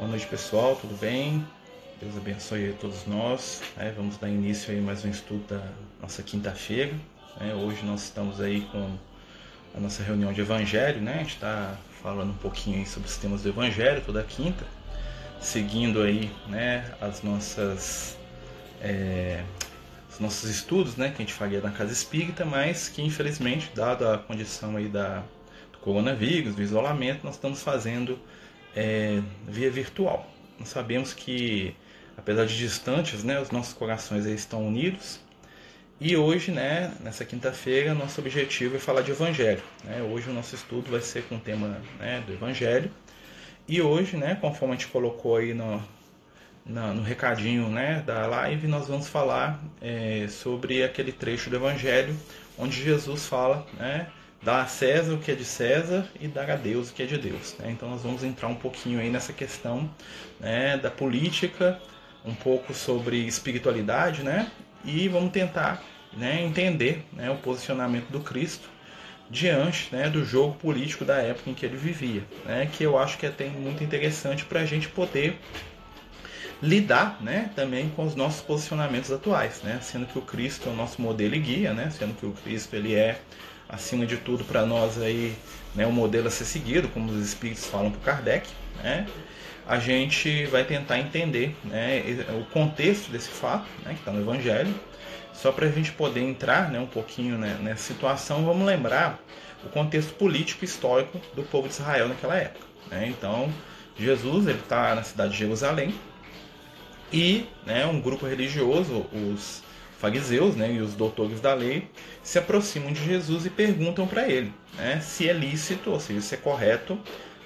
Boa noite pessoal, tudo bem? Deus abençoe a todos nós. É, vamos dar início aí mais um estudo da nossa quinta-feira. É, hoje nós estamos aí com a nossa reunião de Evangelho, né? A gente está falando um pouquinho sobre os temas do Evangelho toda quinta, seguindo aí, né, as nossas é, os nossos estudos, né, que a gente faria na casa espírita, mas que infelizmente, dado a condição aí da do coronavírus, do isolamento, nós estamos fazendo é, via virtual. Nós sabemos que, apesar de distantes, né, os nossos corações estão unidos. E hoje, né, nessa quinta-feira, nosso objetivo é falar de Evangelho. Né? Hoje o nosso estudo vai ser com o tema né, do Evangelho. E hoje, né, conforme a gente colocou aí no, no, recadinho né, da live, nós vamos falar é, sobre aquele trecho do Evangelho onde Jesus fala né, dar a César o que é de César e dar a Deus o que é de Deus. Né? Então nós vamos entrar um pouquinho aí nessa questão né, da política, um pouco sobre espiritualidade, né? E vamos tentar né, entender né, o posicionamento do Cristo diante né, do jogo político da época em que ele vivia, né, que eu acho que é muito interessante para a gente poder lidar né, também com os nossos posicionamentos atuais, né, sendo que o Cristo é o nosso modelo e guia, né, sendo que o Cristo ele é acima de tudo para nós aí né, um modelo a ser seguido, como os espíritos falam para Kardec, né, a gente vai tentar entender né, o contexto desse fato né, que está no Evangelho. Só para a gente poder entrar né, um pouquinho né, nessa situação, vamos lembrar o contexto político histórico do povo de Israel naquela época. Né? Então, Jesus ele está na cidade de Jerusalém e né, um grupo religioso, os fariseus né, e os doutores da lei se aproximam de Jesus e perguntam para ele né, se é lícito, ou seja, se é correto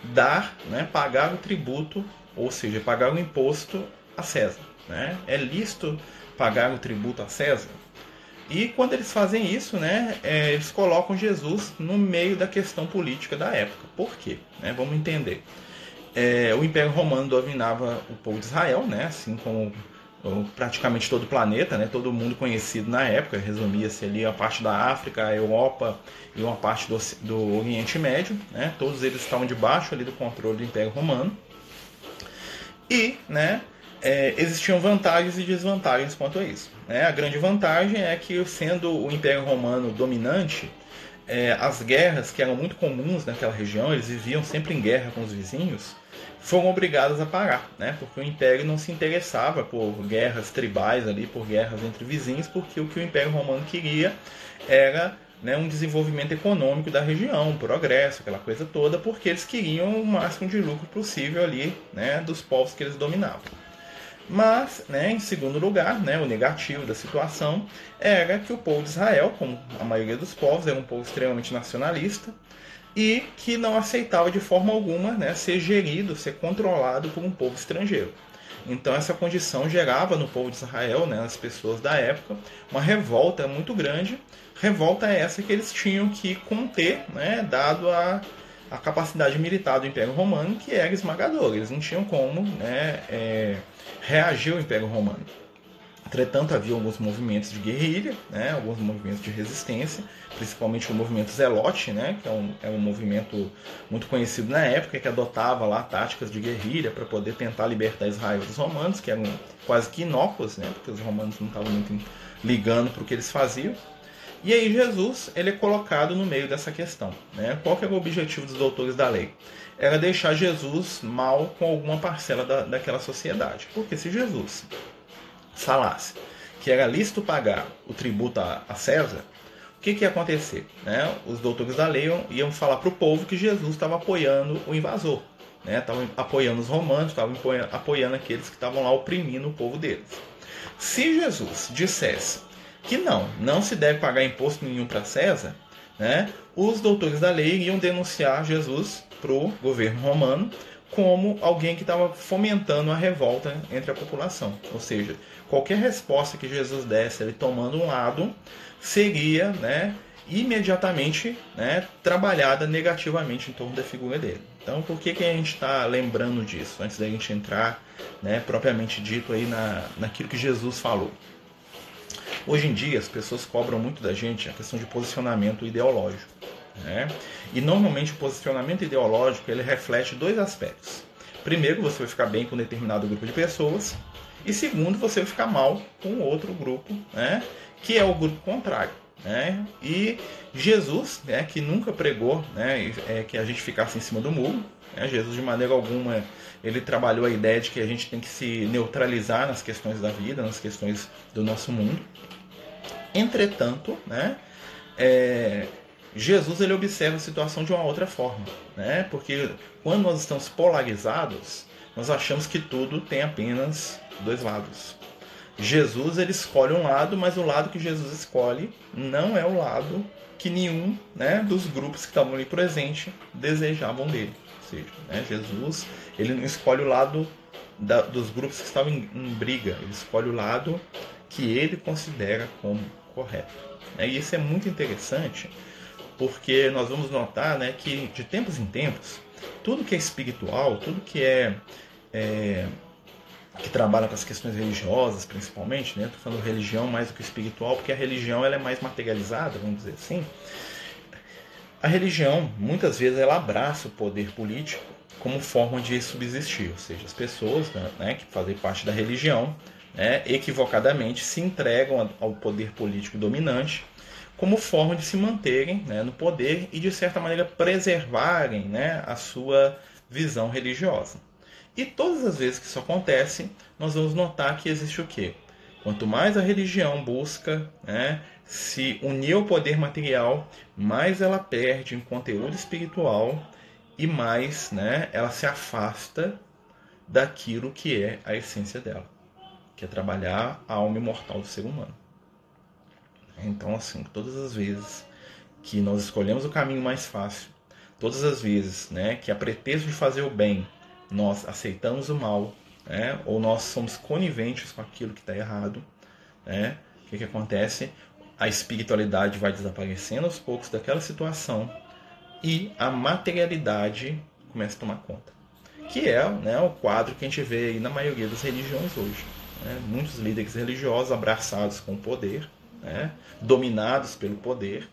dar, né, pagar o tributo, ou seja, pagar o imposto a César. Né? É lícito pagar o tributo a César? E quando eles fazem isso, né, é, eles colocam Jesus no meio da questão política da época. Por quê? Né, vamos entender. É, o Império Romano dominava o povo de Israel, né, assim como praticamente todo o planeta, né, todo mundo conhecido na época, resumia-se ali a parte da África, a Europa e uma parte do, do Oriente Médio, né, todos eles estavam debaixo ali do controle do Império Romano. E, né, é, existiam vantagens e desvantagens quanto a isso. Né? A grande vantagem é que, sendo o Império Romano dominante, é, as guerras que eram muito comuns naquela região, eles viviam sempre em guerra com os vizinhos, foram obrigadas a parar, né? Porque o Império não se interessava por guerras tribais ali, por guerras entre vizinhos, porque o que o Império Romano queria era né, um desenvolvimento econômico da região, um progresso, aquela coisa toda, porque eles queriam o máximo de lucro possível ali, né, dos povos que eles dominavam. Mas, né, em segundo lugar, né, o negativo da situação era que o povo de Israel, como a maioria dos povos, era um povo extremamente nacionalista, e que não aceitava de forma alguma né, ser gerido, ser controlado por um povo estrangeiro. Então essa condição gerava no povo de Israel, né, nas pessoas da época, uma revolta muito grande. Revolta essa que eles tinham que conter, né, dado a, a capacidade militar do Império Romano, que era esmagadora. Eles não tinham como né, é, reagir ao Império Romano. Entretanto, havia alguns movimentos de guerrilha, né, alguns movimentos de resistência, principalmente o movimento Zelote, né, que é um, é um movimento muito conhecido na época, que adotava lá táticas de guerrilha para poder tentar libertar Israel dos romanos, que eram quase que inócuos, né, porque os romanos não estavam muito ligando para o que eles faziam. E aí Jesus ele é colocado no meio dessa questão. Né? Qual que era o objetivo dos doutores da lei? Era deixar Jesus mal com alguma parcela da, daquela sociedade. Porque se Jesus falasse que era lícito pagar o tributo a, César, o que, que ia acontecer? Né? Os doutores da lei iam, iam falar para o povo que Jesus estava apoiando o invasor, estavam né? apoiando os romanos, estavam apoiando aqueles que estavam lá oprimindo o povo deles. Se Jesus dissesse que não, não se deve pagar imposto nenhum para César, né? os doutores da lei iam denunciar Jesus para o governo romano como alguém que estava fomentando a revolta entre a população. Ou seja, qualquer resposta que Jesus desse, ele tomando um lado, seria né, imediatamente né, trabalhada negativamente em torno da figura dele. Então, por que, que a gente está lembrando disso, antes da gente entrar né, propriamente dito aí na, naquilo que Jesus falou? Hoje em dia, as pessoas cobram muito da gente a questão de posicionamento ideológico. Né? E normalmente o posicionamento ideológico ele reflete dois aspectos. Primeiro, você vai ficar bem com um determinado grupo de pessoas. E segundo, você vai ficar mal com outro grupo, né? que é o grupo contrário. Né? E Jesus, né, que nunca pregou né, é, que a gente ficasse em cima do muro, né? Jesus de maneira alguma ele trabalhou a ideia de que a gente tem que se neutralizar nas questões da vida, nas questões do nosso mundo. Entretanto, né, é, Jesus ele observa a situação de uma outra forma, né? Porque quando nós estamos polarizados, nós achamos que tudo tem apenas dois lados. Jesus ele escolhe um lado, mas o lado que Jesus escolhe não é o lado que nenhum né, dos grupos que estavam ali presente desejavam dele. Ou seja, né, Jesus ele não escolhe o lado da, dos grupos que estavam em, em, briga, ele escolhe o lado que ele considera como correto. Né? E isso é muito interessante, porque nós vamos notar né, que de tempos em tempos, tudo que é espiritual, tudo que é, é que trabalha com as questões religiosas, principalmente, né? Estou falando religião mais do que espiritual, porque a religião ela é mais materializada, vamos dizer assim. A religião, muitas vezes, ela abraça o poder político como forma de subsistir, ou seja, as pessoas né, que fazem parte da religião, né, equivocadamente, se entregam ao poder político dominante como forma de se manterem né, no poder e, de certa maneira, preservarem né, a sua visão religiosa. E todas as vezes que isso acontece, nós vamos notar que existe o quê? Quanto mais a religião busca né, se unir ao poder material, mais ela perde em conteúdo espiritual e mais né, ela se afasta daquilo que é a essência dela, que é trabalhar a alma imortal do ser humano. Então, assim, todas as vezes que nós escolhemos o caminho mais fácil, todas as vezes né, que a pretexto de fazer o bem nós aceitamos o mal, né, ou nós somos coniventes com aquilo que está errado, né, o que, que acontece? A espiritualidade vai desaparecendo aos poucos daquela situação e a materialidade começa a tomar conta. Que é né, o quadro que a gente vê na maioria das religiões hoje. Né? Muitos líderes religiosos abraçados com o poder, né, dominados pelo poder,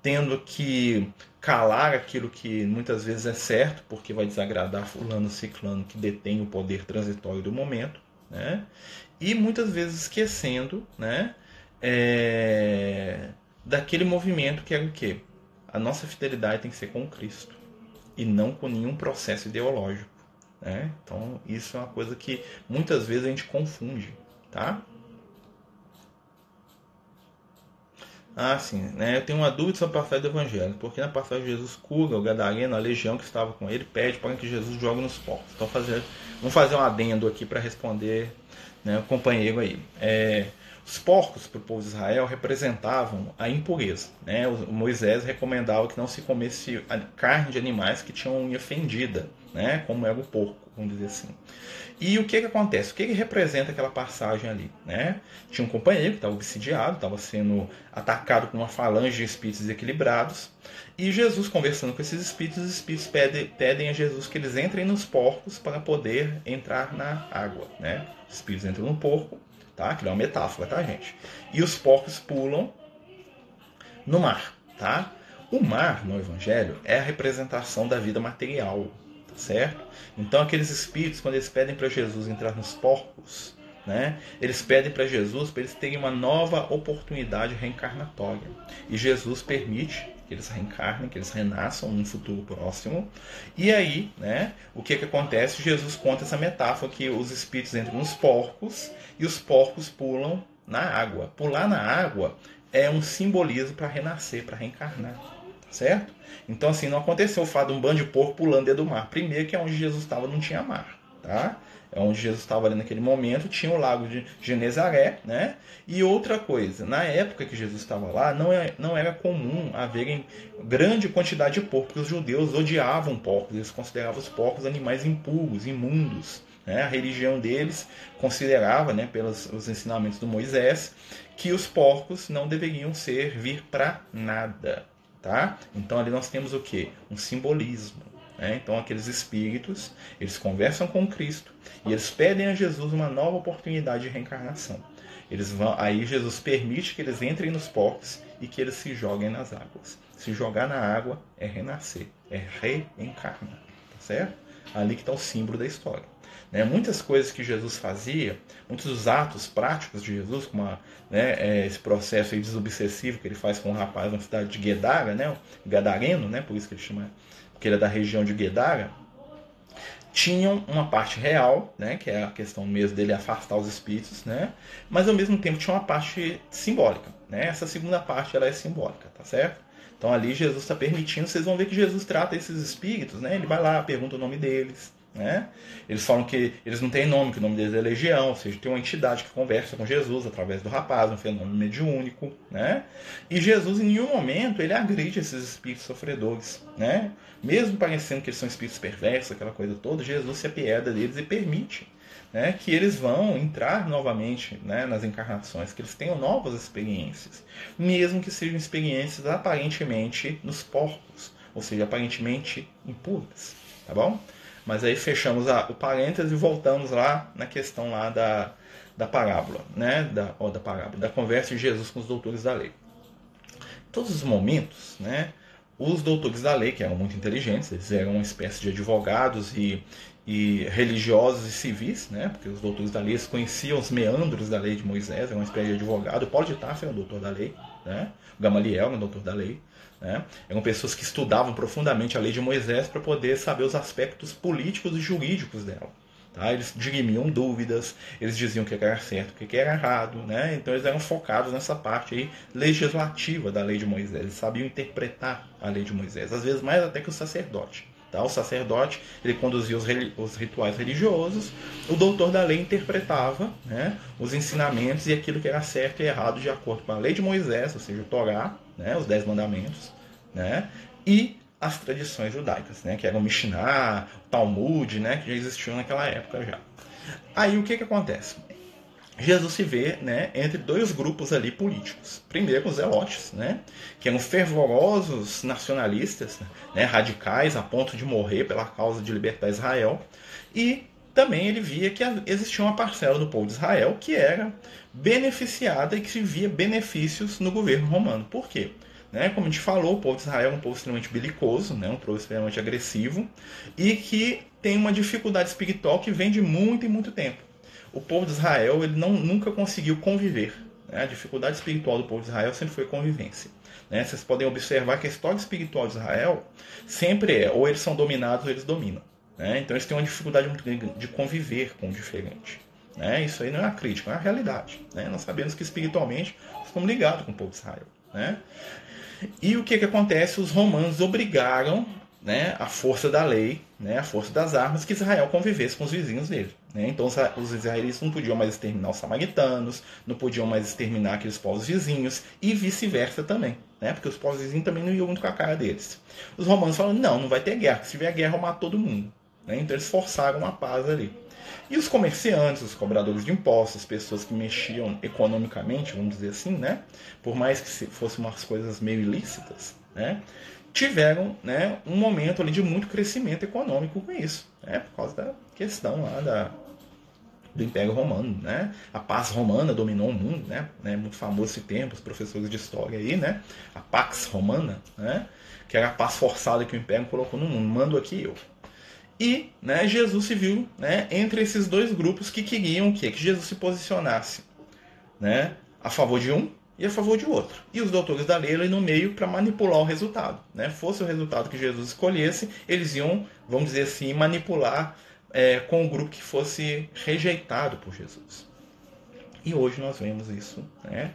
tendo que calar aquilo que muitas vezes é certo, porque vai desagradar fulano ciclano que detém o poder transitório do momento, né? E muitas vezes esquecendo, né, é, daquele movimento que é o quê? A nossa fidelidade tem que ser com Cristo e não com nenhum processo ideológico, né? Então, isso é uma coisa que muitas vezes a gente confunde, tá? Ah, sim. Né? Eu tenho uma dúvida sobre a passagem do Evangelho. Porque na passagem Jesus cura o gadareno, a legião que estava com ele, pede para que Jesus jogue nos porcos. Então, fazer, vamos fazer um adendo aqui para responder né, o companheiro aí. É, os porcos para o povo de Israel representavam a impureza. Né? O Moisés recomendava que não se comesse carne de animais que tinham unha fendida, né? como era o porco, vamos dizer assim. E o que, que acontece? O que, que representa aquela passagem ali? Né? Tinha um companheiro que estava obsidiado, estava sendo atacado por uma falange de espíritos desequilibrados. E Jesus, conversando com esses espíritos, os espíritos pedem, pedem a Jesus que eles entrem nos porcos para poder entrar na água. Né? Os espíritos entram no porco, tá? Aquilo é uma metáfora, tá, gente? E os porcos pulam no mar, tá? O mar no Evangelho é a representação da vida material, certo? Então aqueles espíritos, quando eles pedem para Jesus entrar nos porcos, né, eles pedem para Jesus para eles terem uma nova oportunidade reencarnatória. E Jesus permite que eles reencarnem, que eles renasçam num futuro próximo. E aí, né, o que, que acontece? Jesus conta essa metáfora que os espíritos entram nos porcos e os porcos pulam na água. Pular na água é um simbolismo para renascer, para reencarnar certo? Então, assim, não aconteceu o fato de um bando de porco pulando dentro do mar. Primeiro que é onde Jesus estava não tinha mar, tá? É onde Jesus estava ali naquele momento, tinha o lago de Genezaré, né? E outra coisa, na época que Jesus estava lá, não, é, não era comum haverem grande quantidade de porcos, porque os judeus odiavam porcos, eles consideravam os porcos animais impuros, imundos. Né? A religião deles considerava, né, pelos os ensinamentos do Moisés, que os porcos não deveriam servir para nada. Tá? Então ali nós temos o que? Um simbolismo. Né? Então aqueles espíritos, eles conversam com Cristo e eles pedem a Jesus uma nova oportunidade de reencarnação. Eles vão, aí Jesus permite que eles entrem nos porcos e que eles se joguem nas águas. Se jogar na água é renascer, é reencarnar, tá certo? Ali que está o símbolo da história. Né? Muitas coisas que Jesus fazia, muitos dos atos práticos de Jesus, como a, né, é, esse processo desobsessivo que ele faz com um rapaz na cidade de Guedara, né, Gadareno, né, por isso que ele chama, porque ele é da região de Guedara, tinham uma parte real, né, que é a questão mesmo dele afastar os espíritos, né, mas ao mesmo tempo tinha uma parte simbólica. Né? Essa segunda parte ela é simbólica, tá certo? Então ali Jesus está permitindo, vocês vão ver que Jesus trata esses espíritos, né? ele vai lá, pergunta o nome deles, né? Eles falam que eles não têm nome, que o nome deles é legião, ou seja, tem uma entidade que conversa com Jesus através do rapaz, um fenômeno mediúnico. Né? E Jesus, em nenhum momento, ele agride esses espíritos sofredores. Né? Mesmo parecendo que eles são espíritos perversos, aquela coisa toda, Jesus se apieda deles e permite né, que eles vão entrar novamente né, nas encarnações, que eles tenham novas experiências, mesmo que sejam experiências aparentemente nos porcos, ou seja, aparentemente impuras. Tá bom? Mas aí fechamos a, o parênteses e voltamos lá na questão lá da, da parábola, né? Da, da parábola, da conversa de Jesus com os doutores da lei. Todos os momentos, né? Os doutores da lei, que eram muito inteligentes, eles eram uma espécie de advogados e, e religiosos e civis, né? Porque os doutores da lei conheciam os meandros da lei de Moisés, é uma espécie de advogado. Paulo de Tarso era um doutor da lei, né? O Gamaliel era um doutor da lei. Né? Eram pessoas que estudavam profundamente a lei de Moisés para poder saber os aspectos políticos e jurídicos dela. Tá? Eles dirimiam dúvidas, eles diziam o que era certo, o que era errado. Né? Então eles eram focados nessa parte aí legislativa da lei de Moisés. Eles sabiam interpretar a lei de Moisés, às vezes mais até que o sacerdote. Tá? O sacerdote ele conduzia os, os, rituais religiosos, o doutor da lei interpretava né, os ensinamentos e aquilo que era certo e errado de acordo com a lei de Moisés, ou seja, o Torá, né, os Dez Mandamentos, né? E as tradições judaicas, né? Que eram o Mishnah, o Talmud, né? Que já existiam naquela época já. Aí o que que acontece? Jesus se vê né, entre dois grupos ali políticos. Primeiro, os zelotes, né, que eram fervorosos nacionalistas, né, radicais, a ponto de morrer pela causa de libertar Israel. E também ele via que existia uma parcela do povo de Israel que era beneficiada e que via benefícios no governo romano. Por quê? Né? Como a gente falou, o povo de Israel é um povo extremamente belicoso, né? um povo extremamente agressivo e que tem uma dificuldade espiritual que vem de muito e muito tempo. O povo de Israel ele não, nunca conseguiu conviver. Né? A dificuldade espiritual do povo de Israel sempre foi convivência. Né? Vocês podem observar que a história espiritual de Israel sempre é ou eles são dominados ou eles dominam. Né? Então eles têm uma dificuldade muito grande de conviver com o diferente. Né? Isso aí não é uma crítica, é uma realidade. Né? Nós sabemos que espiritualmente estamos ligados com o povo de Israel. Né? E o que, que acontece? Os romanos obrigaram né, a força da lei, né, a força das armas, que Israel convivesse com os vizinhos dele. Né? Então os israelitas não podiam mais exterminar os samaritanos, não podiam mais exterminar aqueles povos vizinhos, e vice-versa também, né? porque os povos vizinhos também não iam muito com a cara deles. Os romanos falaram, não, não vai ter guerra, se tiver guerra eu mato todo mundo. Né? Então eles forçaram a paz ali. E os comerciantes, os cobradores de impostos, as pessoas que mexiam economicamente, vamos dizer assim, né? Por mais que fossem umas coisas meio ilícitas, né? Tiveram né, um momento ali de muito crescimento econômico com isso, né? Por causa da questão lá da, do Império Romano, né? A paz romana dominou o mundo, né? É muito famoso esse tempo, os professores de história aí, né? A Pax Romana, né? Que era a paz forçada que o Império colocou no mundo. Mando aqui eu, e né, Jesus se viu né, entre esses dois grupos que queriam que, que Jesus se posicionasse né, a favor de um e a favor de outro. E os doutores da lei ali no meio para manipular o resultado. Né? Fosse o resultado que Jesus escolhesse, eles iam, vamos dizer assim, manipular é, com o grupo que fosse rejeitado por Jesus. E hoje nós vemos isso né,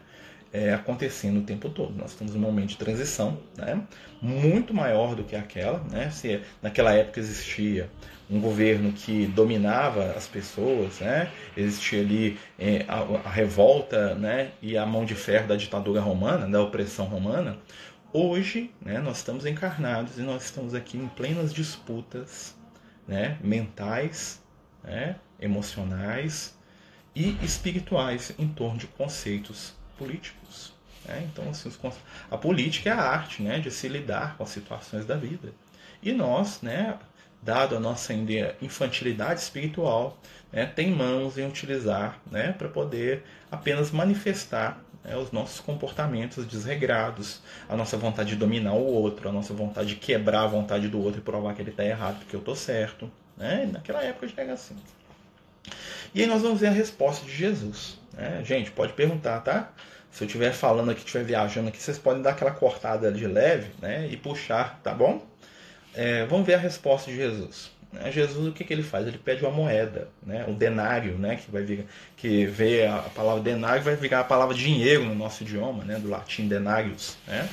é, acontecendo o tempo todo. Nós estamos num momento de transição né, muito maior do que aquela. Né, se naquela época existia um governo que dominava as pessoas, né, existia ali é, a, a, revolta né, e a mão de ferro da ditadura romana, da opressão romana. Hoje né, nós estamos encarnados e nós estamos aqui em plenas disputas né, mentais, né, emocionais e espirituais em torno de conceitos políticos. Né? Então, assim, os, a política é a arte né, de se lidar com as situações da vida. E nós, né, dado a nossa infantilidade espiritual, né, mãos em utilizar né, para poder apenas manifestar né, os nossos comportamentos desregrados, a nossa vontade de dominar o outro, a nossa vontade de quebrar a vontade do outro e provar que ele está errado porque eu estou certo. Né? Naquela época já era assim. E aí nós vamos ver a resposta de Jesus. Né? Gente, pode perguntar, tá? Se eu estiver falando aqui, estiver viajando aqui, vocês podem dar aquela cortada de leve né? e puxar, tá bom? É, vamos ver a resposta de Jesus. Né? Jesus, o que, que ele faz? Ele pede uma moeda, né? um denário, né? que vai vir, que vê a palavra denário vai virar a palavra dinheiro no nosso idioma, né? do latim denarius. Né?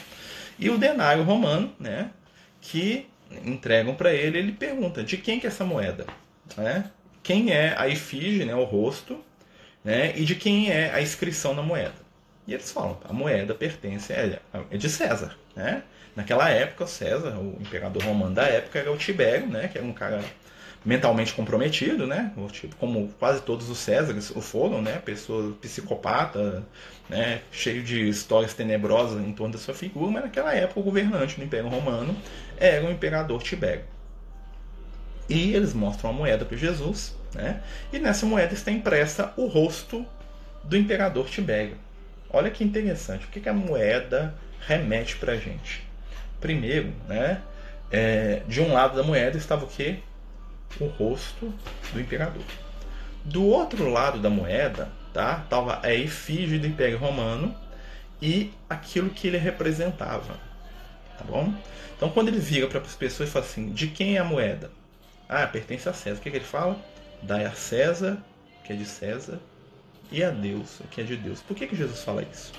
E o denário romano, né? que entregam para ele, ele pergunta de quem que é essa moeda, né? Quem é a efígie, né, o rosto, né? E de quem é a inscrição na moeda. E eles falam, a moeda pertence é, é de César, né? Naquela época, César, o imperador romano da época, era o Tibério, né? Que era um cara mentalmente comprometido, né? Tipo, como quase todos os Césares o foram, né? Pessoa psicopata, né? Cheio de histórias tenebrosas em torno da sua figura, mas naquela época o governante do Império Romano era o imperador Tibério. E eles mostram a moeda para Jesus, né? E nessa moeda está impressa o rosto do imperador Tibério. Olha que interessante, o que, que a moeda remete para a gente? Primeiro, né? É, de um lado da moeda estava o que? o rosto do imperador. Do outro lado da moeda, tá, estava a efígie do Império Romano e aquilo que ele representava, tá bom? Então, quando ele vira para as pessoas e fala assim: de quem é a moeda? Ah, pertence a César. O que, que ele fala? Dai a César, que é de César, e a Deus, que é de Deus. Por que, que Jesus fala isso?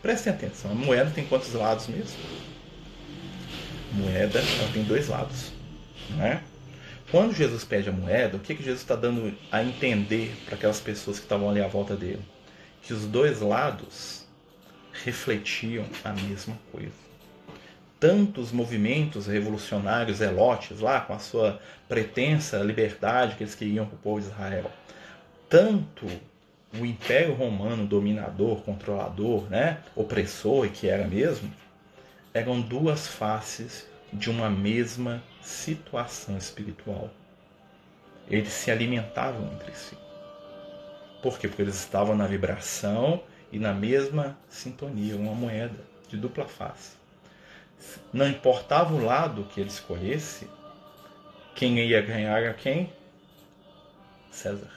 Prestem atenção: a moeda tem quantos lados mesmo? A moeda ela tem dois lados, não é? Quando Jesus pede a moeda, o que, que Jesus está dando a entender para aquelas pessoas que estavam ali à volta dele? Que os dois lados refletiam a mesma coisa. Tanto os movimentos revolucionários elotes lá, com a sua pretensa liberdade que eles queriam para o povo de Israel, tanto o Império Romano dominador, controlador, né, opressor, e que era mesmo, eram duas faces de uma mesma situação espiritual. Eles se alimentavam entre si. Por quê? Porque eles estavam na vibração e na mesma sintonia, uma moeda de dupla face. Não importava o lado que ele escolhesse, quem ia ganhar era quem? César.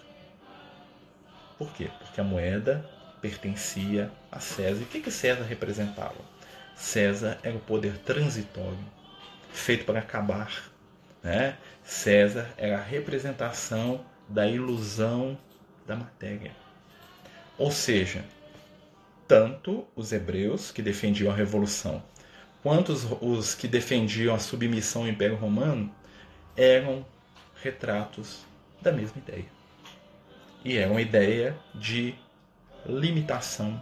Por quê? Porque a moeda pertencia a César. E o que, que César representava? César era o poder transitório feito para acabar. Né? César era a representação da ilusão da matéria. Ou seja, tanto os hebreus que defendiam a revolução, quanto os, que defendiam a submissão ao Império Romano eram retratos da mesma ideia. E era uma ideia de limitação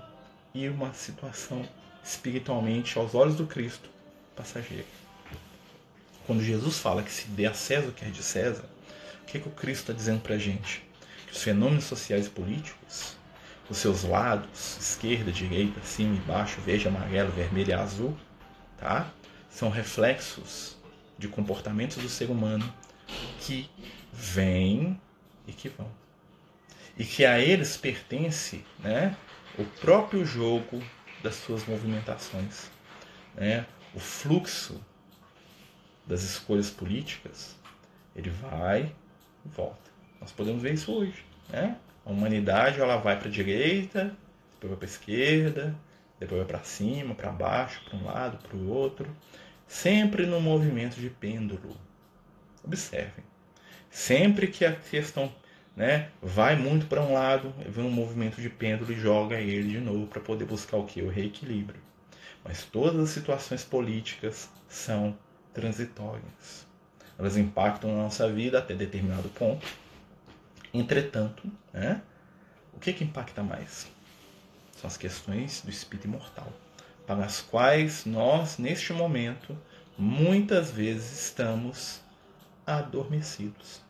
e uma situação espiritualmente, aos olhos do Cristo, passageira. Quando Jesus fala que se dê a César o que é de César, o que, é que o Cristo está dizendo para a gente? Que os fenômenos sociais e políticos, os seus lados, esquerda, direita, cima e baixo, verde, amarelo, vermelho e azul, tá? são reflexos de comportamentos do ser humano que vêm e que vão. E que a eles pertence né, o próprio jogo das suas movimentações. Né? O fluxo das escolhas políticas, ele vai e volta. Nós podemos ver isso hoje. Né? A humanidade ela vai para a direita, depois vai para a esquerda, depois vai para cima, para baixo, para um lado, para o outro, sempre no movimento de pêndulo. Observem. Sempre que a questão né, vai muito para um lado, vem um movimento de pêndulo e joga ele de novo para poder buscar o que? O reequilíbrio. Mas todas as situações políticas são transitórias. Elas impactam na nossa vida até determinado ponto. Entretanto, né, o que, que impacta mais? As questões do espírito imortal, para as quais nós, neste momento, muitas vezes estamos adormecidos.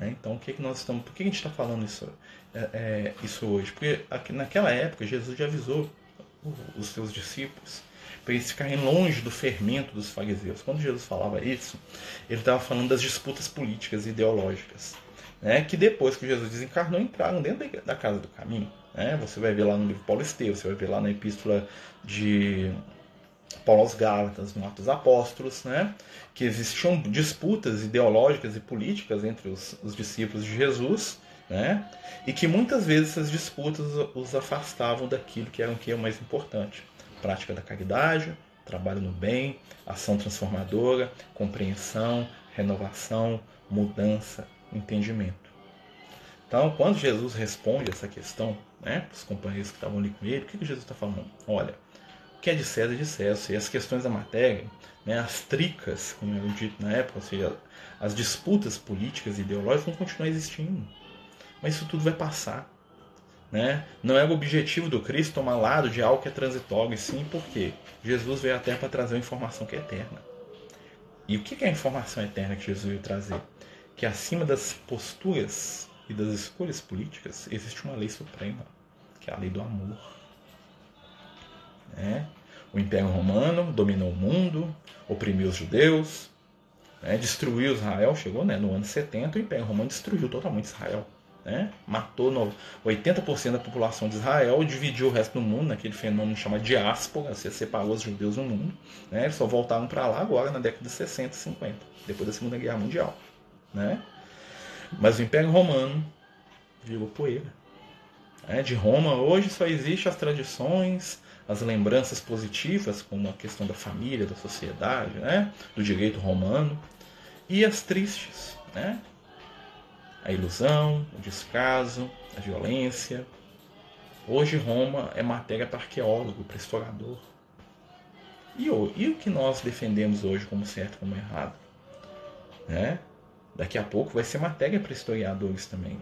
É, então, o que, que nós estamos? Por que a gente está falando isso, é, é, isso hoje? Porque aqui, naquela época Jesus já avisou os seus discípulos para eles ficarem longe do fermento dos fariseus. Quando Jesus falava isso, ele estava falando das disputas políticas e ideológicas, né, que depois que Jesus desencarnou entraram dentro da casa do caminho. Né? Você vai ver lá no livro Paulo Esteu, você vai ver lá na epístola de Paulo aos Gálatas, no Atos Apóstolos, né? que existiam disputas ideológicas e políticas entre os, os discípulos de Jesus, né? e que muitas vezes essas disputas os afastavam daquilo que era o que é o mais importante: prática da caridade, trabalho no bem, ação transformadora, compreensão, renovação, mudança, entendimento. Então, quando Jesus responde essa questão né, para os companheiros que estavam ali com ele, o que, que Jesus está falando? Olha, o que é de César é de César, e as questões da matéria, né, as tricas, como eu dito na época, ou seja, as disputas políticas e ideológicas vão continuar existindo. Mas isso tudo vai passar. Né? Não é o objetivo do Cristo tomar lado de algo que é transitório, e sim porque Jesus veio à Terra para trazer uma informação que é eterna. E o que é a informação eterna que Jesus veio trazer? Que acima das posturas e das escolhas políticas existe uma lei suprema, que é a lei do amor. Né? O Império Romano dominou o mundo, oprimiu os judeus, né? destruiu Israel, chegou né? no ano 70, o Império Romano destruiu totalmente Israel né? matou 80% da população de Israel, dividiu o resto do mundo naquele fenômeno chamado diáspora, você separou os judeus no mundo. Né? Eles só voltaram para lá agora na década de 60 e 50, depois da Segunda Guerra Mundial. Né? Mas o Império Romano virou poeira. Né? De Roma hoje só existem as tradições, as lembranças positivas, como a questão da família, da sociedade, né? do direito romano, e as tristes, né? a ilusão, o descaso, a violência. Hoje Roma é matéria para arqueólogo, para historiador. E o, e o que nós defendemos hoje como certo como errado? Né? Daqui a pouco vai ser matéria para historiadores também.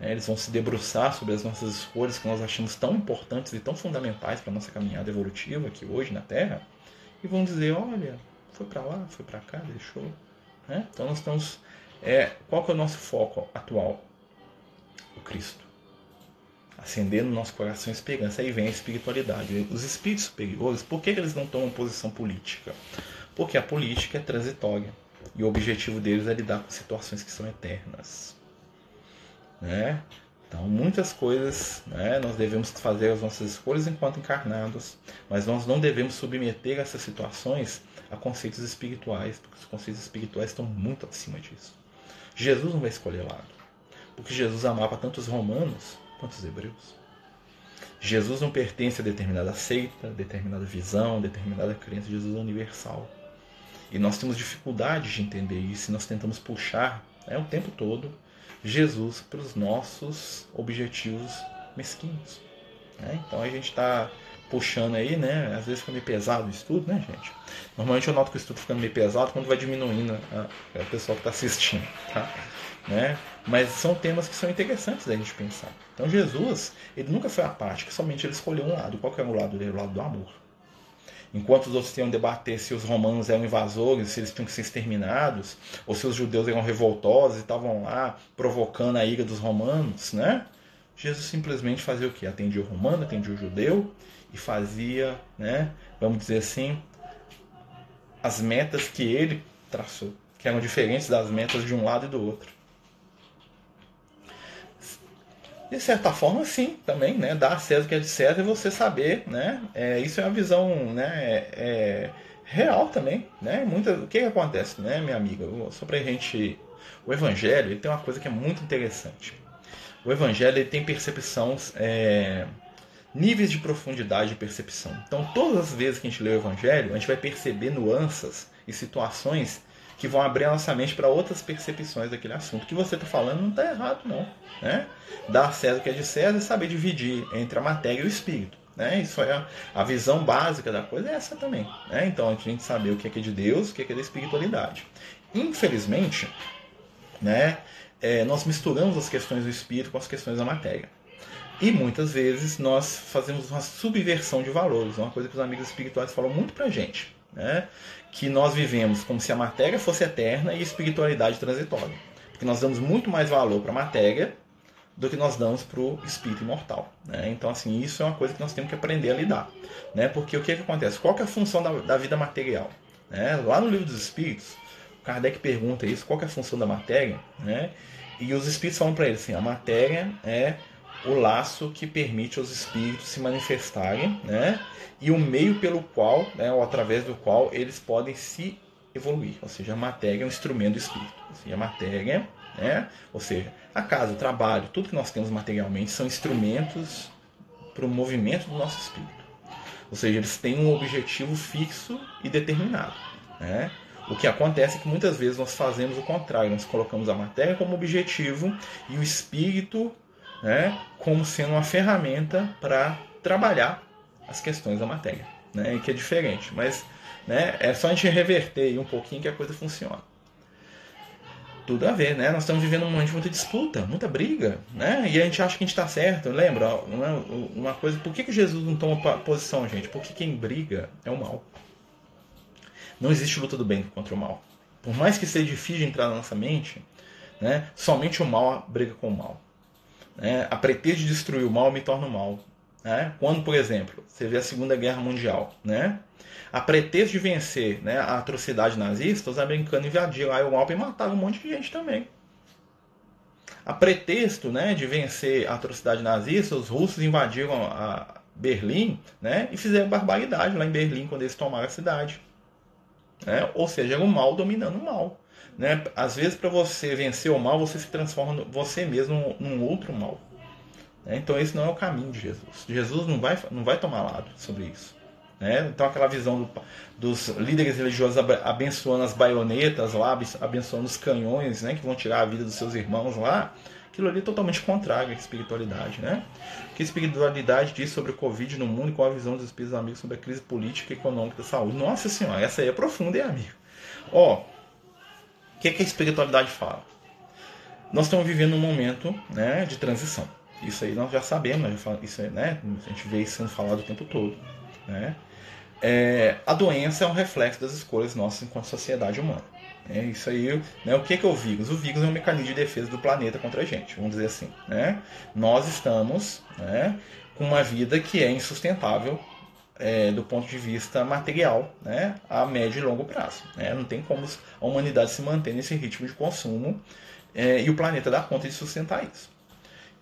É, eles vão se debruçar sobre as nossas escolhas que nós achamos tão importantes e tão fundamentais para a nossa caminhada evolutiva aqui hoje na Terra e vão dizer: olha, foi para lá, foi para cá, deixou. Né? Então nós estamos é qual que é o nosso foco atual? O Cristo. Acendendo no nosso coração a esperança. Aí vem a espiritualidade. Os espíritos superiores, por que eles não tomam posição política? Porque a política é transitória. E o objetivo deles é lidar com situações que são eternas. Né? Então, muitas coisas né, nós devemos fazer as nossas escolhas enquanto encarnados, mas nós não devemos submeter essas situações a conceitos espirituais, porque os conceitos espirituais estão muito acima disso. Jesus não vai escolher lado. Porque Jesus amava tanto os romanos quanto os hebreus. Jesus não pertence a determinada seita, determinada visão, determinada crença. Jesus é universal. E nós temos dificuldade de entender isso e nós tentamos puxar né, o tempo todo Jesus para os nossos objetivos mesquinhos. Né? Então a gente está puxando aí, né? Às vezes fica meio pesado o estudo, né, gente? Normalmente eu noto que o estudo fica meio pesado quando vai diminuindo a, a pessoa que está assistindo, tá? Né? Mas são temas que são interessantes da gente pensar. Então Jesus, ele nunca foi apático, somente ele escolheu um lado. Qual que era o lado dele? O lado do amor. Enquanto os outros tinham debater se os romanos eram invasores, se eles tinham que ser exterminados, ou se os judeus eram revoltosos e estavam lá provocando a ira dos romanos, né? Jesus simplesmente fazia o que? Atendia o romano, atendia o judeu e fazia, né, vamos dizer assim, as metas que ele traçou, que eram diferentes das metas de um lado e do outro. De certa forma, sim, também, né? Dar a César o que é de César e você saber, né? É, isso é uma visão, né? É, é real também, né? Muita, o que, que acontece, né, minha amiga? Só pra gente... O Evangelho ele tem uma coisa que é muito interessante. O Evangelho ele tem percepção... É, níveis de profundidade de percepção. Então, todas as vezes que a gente lê o Evangelho, a gente vai perceber nuances e situações que vão abrir a nossa mente para outras percepções daquele assunto. O que você está falando não está errado, não. Né? Dar a César o que é de César e saber dividir entre a matéria e o espírito. Né? Isso é a visão básica da coisa, é essa também. Né? Então, a gente saber o que é, que é de Deus, o que é, que é da espiritualidade. Infelizmente, né, é, nós misturamos as questões do espírito com as questões da matéria. E muitas vezes nós fazemos uma subversão de valores, uma coisa que os amigos espirituais falam muito pra gente, né? Que nós vivemos como se a matéria fosse eterna e espiritualidade transitória. Porque nós damos muito mais valor para a matéria do que nós damos para o espírito imortal. Né? Então, assim, isso é uma coisa que nós temos que aprender a lidar. Né? Porque o que, é que acontece? Qual é a função da, da vida material? Né? Lá no livro dos Espíritos, Kardec pergunta isso, qual é a função da matéria? Né? E os Espíritos falam para ele assim, a matéria é o laço que permite aos espíritos se manifestarem, né? E o meio pelo qual, né, ou através do qual eles podem se evoluir. Ou seja, a matéria é um instrumento do espírito. Ou seja, a matéria, né? Ou seja, a casa, o trabalho, tudo que nós temos materialmente são instrumentos para o movimento do nosso espírito. Ou seja, eles têm um objetivo fixo e determinado, né? O que acontece é que muitas vezes nós fazemos o contrário, nós colocamos a matéria como objetivo e o espírito né, como sendo uma ferramenta para trabalhar as questões da matéria, né, que é diferente. Mas né, é só a gente reverter um pouquinho que a coisa funciona. Tudo a ver, né? Nós estamos vivendo um momento de muita disputa, muita briga, né? E a gente acha que a gente está certo. Lembra? Uma coisa, por que, que Jesus não toma posição, gente? Porque quem briga é o mal. Não existe luta do bem contra o mal. Por mais que seja difícil entrar na nossa mente, né, somente o mal briga com o mal. Né? A pretexto de destruir o mal me torna o mal. Né? Quando, por exemplo, você vê a Segunda Guerra Mundial, né? a pretexto de vencer né, a atrocidade nazista, os americanos invadiram a Europa e mataram um monte de gente também. A pretexto né, de vencer a atrocidade nazista, os russos invadiram a Berlim né, e fizeram barbaridade lá em Berlim quando eles tomaram a cidade. Né? Ou seja, era o mal dominando o mal. Né? Às vezes, para você vencer o mal, você se transforma você mesmo num outro mal. Né? Então, esse não é o caminho de Jesus. Jesus não vai, não vai tomar lado sobre isso. Né? Então, aquela visão do, dos líderes religiosos abençoando as baionetas lá, abençoando os canhões né, que vão tirar a vida dos seus irmãos lá, aquilo ali é totalmente contrário à espiritualidade, né? O que a espiritualidade diz sobre o Covid no mundo e qual a visão dos espíritos amigos sobre a crise política e econômica da saúde. Nossa senhora, essa aí é profunda, hein, amigo? Ó, o que, é que a espiritualidade fala? Nós estamos vivendo um momento né, de transição. Isso aí nós já sabemos, isso aí, né, a gente vê isso sendo falado o tempo todo. Né? É, a doença é um reflexo das escolhas nossas enquanto sociedade humana. É isso aí, né? O que é, o vírus? O vírus é um mecanismo de defesa do planeta contra a gente, vamos dizer assim. Né? Nós estamos né, com uma vida que é insustentável é, do ponto de vista material, né, a médio e longo prazo. Né? Não tem como a humanidade se manter nesse ritmo de consumo é, e o planeta dar conta de sustentar isso.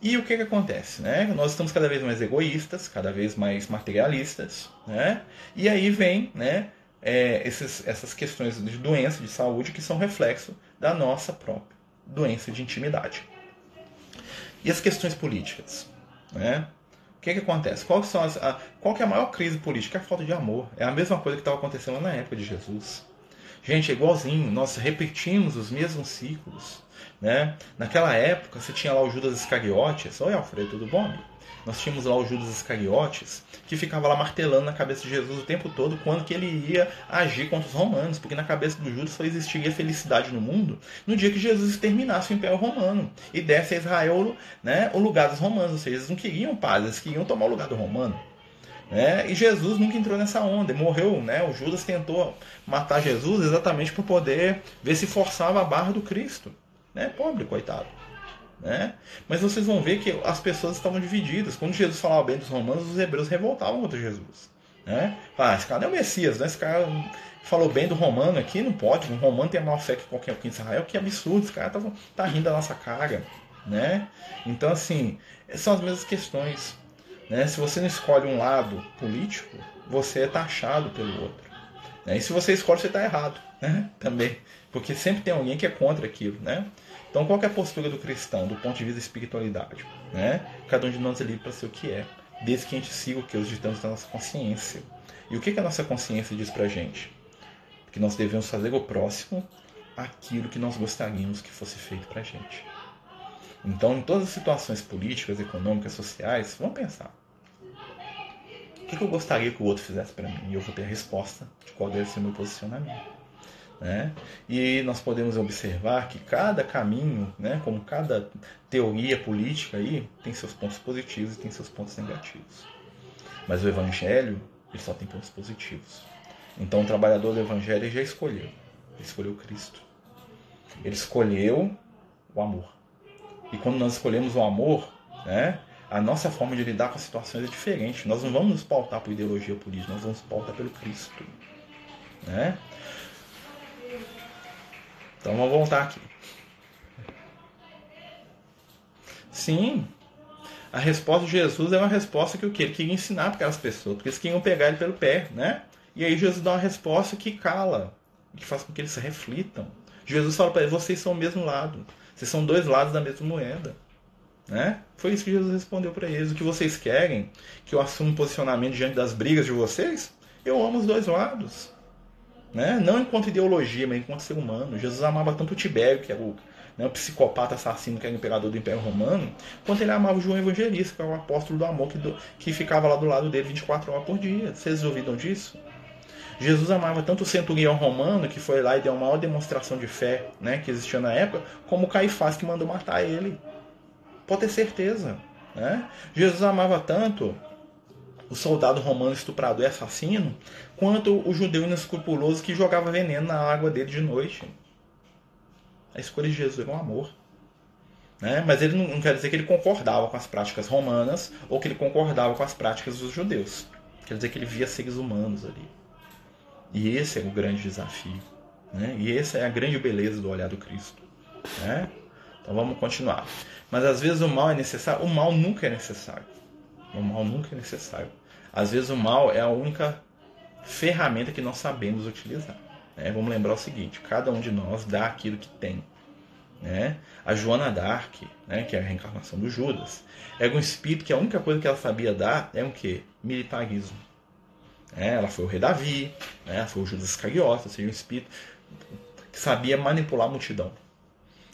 E o que, que acontece? Né? Nós estamos cada vez mais egoístas, cada vez mais materialistas, né? e aí vem né, é, esses, essas questões de doença, de saúde, que são reflexo da nossa própria doença de intimidade. E as questões políticas? Né? O que, que acontece? Qual, são as, a, qual que é a maior crise política? É a falta de amor. É a mesma coisa que estava acontecendo na época de Jesus. Gente, é igualzinho. Nós repetimos os mesmos ciclos. Né? Naquela época, você tinha lá o Judas Iscariotes. Oi, Alfredo, tudo bom? Nós tínhamos lá o Judas Iscariotes, que ficava lá martelando na cabeça de Jesus o tempo todo quando que ele ia agir contra os romanos, porque na cabeça do Judas só existiria felicidade no mundo no dia que Jesus exterminasse o Império Romano e desse a Israel né, o lugar dos romanos, ou seja, eles não queriam paz, eles queriam tomar o lugar do romano. Né? E Jesus nunca entrou nessa onda, morreu, né? O Judas tentou matar Jesus exatamente para poder ver se forçava a barra do Cristo, né? Pobre coitado. Né? Mas vocês vão ver que as pessoas estavam divididas. Quando Jesus falava bem dos romanos, os hebreus revoltavam contra Jesus. Né? Ah, esse cara é o Messias, né? esse cara falou bem do romano aqui, não pode. Um romano tem a maior fé que qualquer um em Israel, que absurdo, esse cara tá, tá rindo da nossa cara. Né? Então, assim, são as mesmas questões. Né? Se você não escolhe um lado político, você é taxado pelo outro. Né? E se você escolhe, você está errado né? também. Porque sempre tem alguém que é contra aquilo. Né? Então, qual é a postura do cristão do ponto de vista da espiritualidade? Né? Cada um de nós é livre para ser o que é, desde que a gente siga o que os ditames da nossa consciência. E o que, que a nossa consciência diz para a gente? Que nós devemos fazer o próximo aquilo que nós gostaríamos que fosse feito para a gente. Então, em todas as situações políticas, econômicas, sociais, vamos pensar. O que, que eu gostaria que o outro fizesse para mim? E eu vou ter a resposta de qual deve ser o meu posicionamento. Né? E nós podemos observar que cada caminho, né, como cada teoria política aí, tem seus pontos positivos e tem seus pontos negativos. Mas o Evangelho ele só tem pontos positivos. Então o trabalhador do Evangelho já escolheu. Ele escolheu Cristo. Ele escolheu o amor. E quando nós escolhemos o amor, né, a nossa forma de lidar com as situações é diferente. Nós não vamos nos pautar por ideologia política, nós vamos pautar pelo Cristo. Né? Então vamos voltar aqui. Sim. A resposta de Jesus é uma resposta que o que ele queria ensinar para aquelas pessoas, porque eles queriam pegar ele pelo pé, né? E aí Jesus dá uma resposta que cala, que faz com que eles reflitam. Jesus fala para eles: vocês são o mesmo lado, vocês são dois lados da mesma moeda. Né? Foi isso que Jesus respondeu para eles. O que vocês querem? Que eu assuma um posicionamento diante das brigas de vocês? Eu amo os dois lados. Né? Não enquanto ideologia, mas enquanto ser humano. Jesus amava tanto o Tibério, que era o, né, o psicopata assassino que era o imperador do Império Romano, quanto ele amava o João Evangelista, que era o apóstolo do amor que, do, que ficava lá do lado dele 24 horas por dia. Vocês ouviram disso? Jesus amava tanto o centurião romano, que foi lá e deu uma maior demonstração de fé né, que existia na época, como o Caifás, que mandou matar ele. Pode ter certeza. Né? Jesus amava tanto o soldado romano estuprador e assassino, quanto o judeu inescrupuloso que jogava veneno na água dele de noite. A escolha de Jesus era um amor. Né? Mas ele não, quer dizer que ele concordava com as práticas romanas ou que ele concordava com as práticas dos judeus. Quer dizer que ele via seres humanos ali. E esse é o grande desafio. Né? E essa é a grande beleza do olhar do Cristo. Né? Então vamos continuar. Mas às vezes o mal é necessário. O mal nunca é necessário. O mal nunca é necessário. Às vezes o mal é a única ferramenta que nós sabemos utilizar. Né? Vamos lembrar o seguinte: cada um de nós dá aquilo que tem. Né? A Joana Dark, né, que é a reencarnação do Judas, é um espírito que a única coisa que ela sabia dar é um que? Militarismo. É, ela foi o rei Davi, né, foi o Judas Iscariote, ou seja, um espírito que sabia manipular a multidão.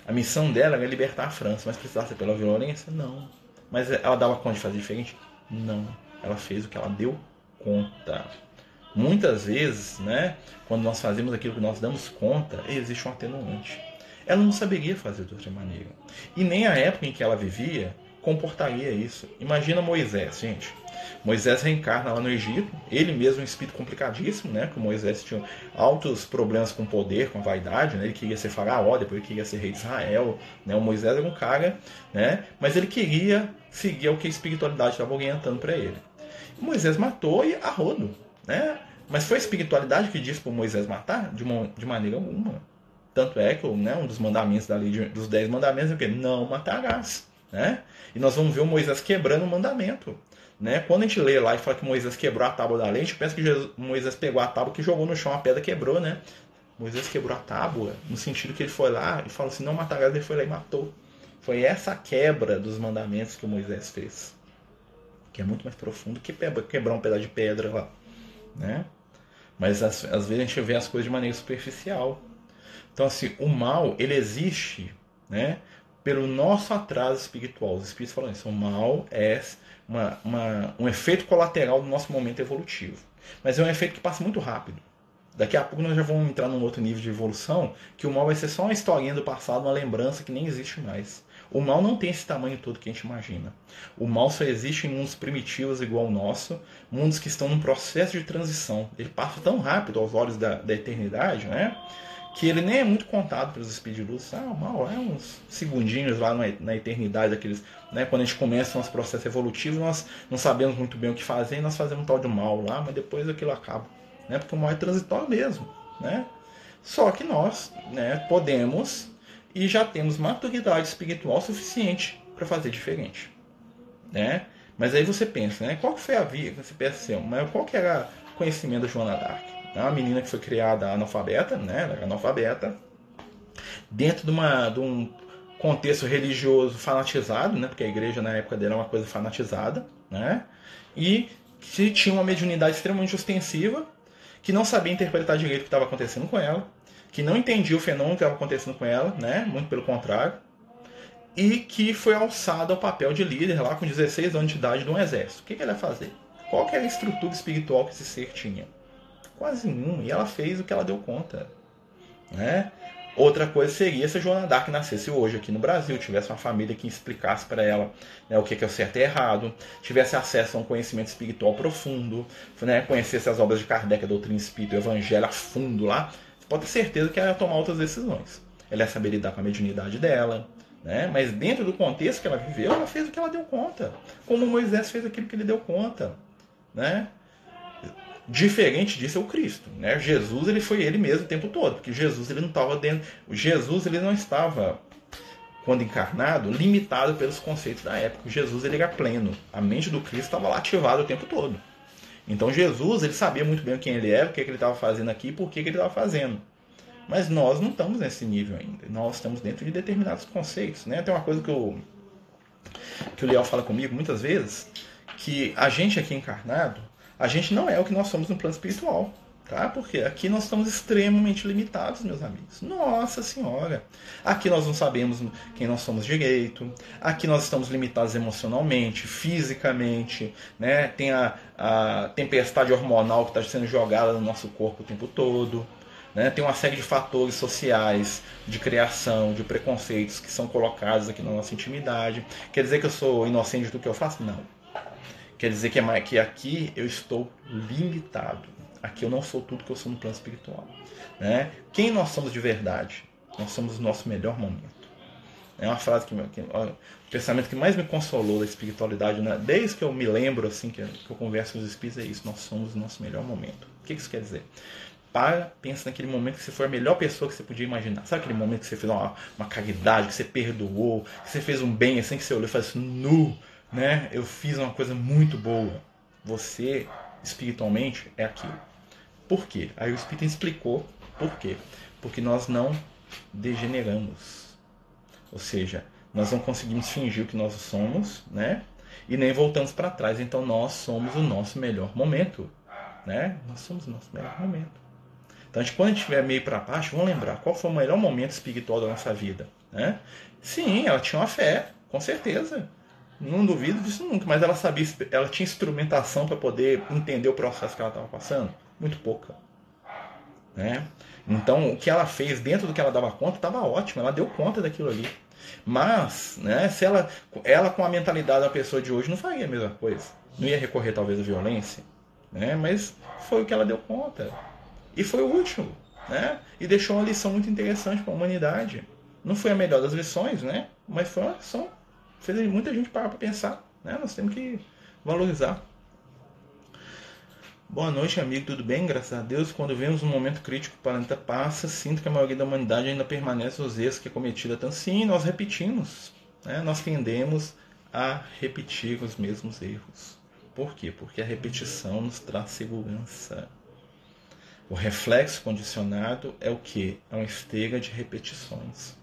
A missão dela era libertar a França, mas precisava ser pela violência? Não. Mas ela dava conta de fazer diferente? Não. Ela fez o que ela deu conta. Muitas vezes, né, quando nós fazemos aquilo que nós damos conta, existe um atenuante. Ela não saberia fazer de outra maneira. E nem a época em que ela vivia comportaria isso. Imagina Moisés, gente. Moisés reencarna lá no Egito, ele mesmo é um espírito complicadíssimo, né? Que Moisés tinha altos problemas com poder, com vaidade, né? Ele queria ser faraó, depois ele queria ser rei de Israel, né? O Moisés era um cara, né? Mas ele queria seguir o que a espiritualidade estava orientando para ele. Moisés matou e a rodo, né? Mas foi a espiritualidade que disse para Moisés matar? De, uma, de maneira alguma. Tanto é que né, um dos mandamentos da lei de, dos dez mandamentos é o quê? Não matarás. Né? E nós vamos ver o Moisés quebrando o mandamento. Né? Quando a gente lê lá e fala que Moisés quebrou a tábua da lei, a gente pensa que Jesus, Moisés pegou a tábua que jogou no chão, a pedra quebrou, né? Moisés quebrou a tábua, no sentido que ele foi lá e falou assim, não matarás, ele foi lá e matou. Foi essa quebra dos mandamentos que Moisés fez. Que é muito mais profundo que quebrar um pedaço de pedra lá. Né? Mas às, às vezes a gente vê as coisas de maneira superficial. Então assim, o mal, ele existe, né? Pelo nosso atraso espiritual. Os espíritos falam isso. O mal é uma, uma, um efeito colateral do nosso momento evolutivo. Mas é um efeito que passa muito rápido. Daqui a pouco nós já vamos entrar num outro nível de evolução, que o mal vai ser só uma historinha do passado, uma lembrança que nem existe mais. O mal não tem esse tamanho todo que a gente imagina. O mal só existe em mundos primitivos igual ao nosso, mundos que estão num processo de transição. Ele passa tão rápido aos olhos da, da eternidade, né? que ele nem é muito contado pelos espíritos de luz. Ah, mal é uns segundinhos lá na, eternidade, aqueles, né, quando a gente começa nosso processo evolutivo, nós não sabemos muito bem o que fazer e nós fazemos um tal de mal lá, mas depois aquilo acaba. Né, porque o mal é transitório mesmo. Né? Só que nós né, podemos e já temos maturidade espiritual suficiente para fazer diferente. Né? Mas aí você pensa, né, qual foi a vida, você pensa assim, mas qual que era o conhecimento da Joana Dark? É uma menina que foi criada analfabeta, né? Ela era analfabeta. Dentro de, uma, de um contexto religioso fanatizado, né? Porque a igreja na época dela era uma coisa fanatizada, né? E que tinha uma mediunidade extremamente ostensiva, que não sabia interpretar direito o que estava acontecendo com ela, que não entendia o fenômeno que estava acontecendo com ela, né? Muito pelo contrário. E que foi alçada ao papel de líder lá com 16 anos de idade de um exército. O que, que ela ia fazer? Qual que era a estrutura espiritual que esse ser tinha? Quase nenhum. E ela fez o que ela deu conta. Né? Outra coisa seria se a Joana Dark nascesse hoje aqui no Brasil, tivesse uma família que explicasse para ela né, o que é o certo e errado, tivesse acesso a um conhecimento espiritual profundo, né, conhecesse as obras de Kardec, a doutrina espírita, o evangelho a fundo lá, pode ter certeza que ela ia tomar outras decisões. Ela ia saber lidar com a mediunidade dela, né? mas dentro do contexto que ela viveu, ela fez o que ela deu conta, como Moisés fez aquilo que ele deu conta. Né? Diferente disso é o Cristo, né? Jesus ele foi ele mesmo o tempo todo, porque Jesus ele não estava dentro, Jesus ele não estava quando encarnado, limitado pelos conceitos da época. Jesus ele era pleno. A mente do Cristo estava lá ativada o tempo todo. Então Jesus ele sabia muito bem quem ele era, o que, que ele estava fazendo aqui por que, que ele estava fazendo. Mas nós não estamos nesse nível ainda. Nós estamos dentro de determinados conceitos. Né? Tem uma coisa que, eu, que o Leal fala comigo muitas vezes, que a gente aqui encarnado, a gente não é o que nós somos no plano espiritual tá? Porque aqui nós estamos extremamente limitados, meus amigos. Nossa Senhora! Aqui nós não sabemos quem nós somos direito. Aqui nós estamos limitados emocionalmente, fisicamente, né? Tem a, a tempestade hormonal que está sendo jogada no nosso corpo o tempo todo. Né? Tem uma série de fatores sociais, de criação, de preconceitos que são colocados aqui na nossa intimidade. Quer dizer que eu sou inocente do que eu faço? Não. Quer dizer que, é, que aqui eu estou limitado Aqui eu não sou tudo que eu sou no plano espiritual. Né? Quem nós somos de verdade? Nós somos o nosso melhor momento. É uma frase que, que o pensamento que mais me consolou da espiritualidade, né? desde que eu me lembro assim que, que eu converso com os espíritos, é isso: nós somos o nosso melhor momento. O que isso quer dizer? para, pensa naquele momento que você foi a melhor pessoa que você podia imaginar. Sabe aquele momento que você fez uma, uma caridade, que você perdoou, que você fez um bem assim, que você olhou e falou assim, nu, né? Eu fiz uma coisa muito boa. Você, espiritualmente, é aquilo. Por quê? Aí o Espírito explicou por quê. Porque nós não degeneramos. Ou seja, nós não conseguimos fingir o que nós somos, né? E nem voltamos para trás. Então nós somos o nosso melhor momento, né? Nós somos o nosso melhor momento. Então, a gente, quando a gente estiver meio para baixo, vamos lembrar qual foi o melhor momento espiritual da nossa vida, né? Sim, ela tinha uma fé, com certeza. Não duvido disso nunca, mas ela sabia, ela tinha instrumentação para poder entender o processo que ela estava passando muito pouca. Né? Então, o que ela fez dentro do que ela dava conta estava ótimo, ela deu conta daquilo ali. Mas, né, se ela, ela com a mentalidade da pessoa de hoje não faria a mesma coisa. Não ia recorrer talvez à violência, né? Mas foi o que ela deu conta. E foi o último, né? E deixou uma lição muito interessante para a humanidade. Não foi a melhor das lições, né? Mas foi uma lição. Fez muita gente parar para pensar, né? Nós temos que valorizar. Boa noite, amigo, tudo bem? Graças a Deus. Quando vemos um momento crítico, o planeta passa, sinto que a maioria da humanidade ainda permanece os erros que é cometida tanto. Sim, nós repetimos. Né? Nós tendemos a repetir os mesmos erros. Por quê? Porque a repetição nos traz segurança. O reflexo condicionado é o que? É uma esteira de repetições.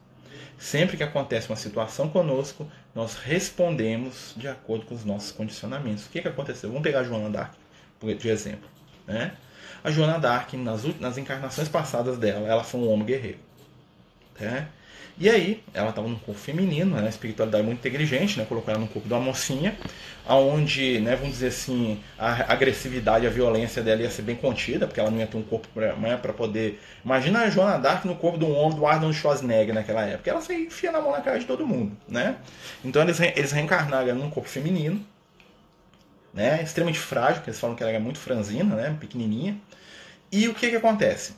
Sempre que acontece uma situação conosco, nós respondemos de acordo com os nossos condicionamentos. O que, que aconteceu? Vamos pegar Joana Dark de exemplo. Né? A Joana Dark, nas, nas encarnações passadas dela, ela foi um homem guerreiro. Né? E aí, ela estava num corpo feminino, né? espiritualidade muito inteligente, né? colocou ela no corpo de uma mocinha, onde, né, vamos dizer assim, a agressividade, a violência dela ia ser bem contida, porque ela não ia ter um corpo para né, poder. Imagina a Joana Dark no corpo de um homem do Arnold Schwarzenegger naquela época, ela se enfia na mão na cara de todo mundo. Né? Então eles, eles reencarnaram num corpo feminino, né? Extremamente frágil, porque eles falam que ela era muito franzina, né? Pequenininha. E o que que acontece?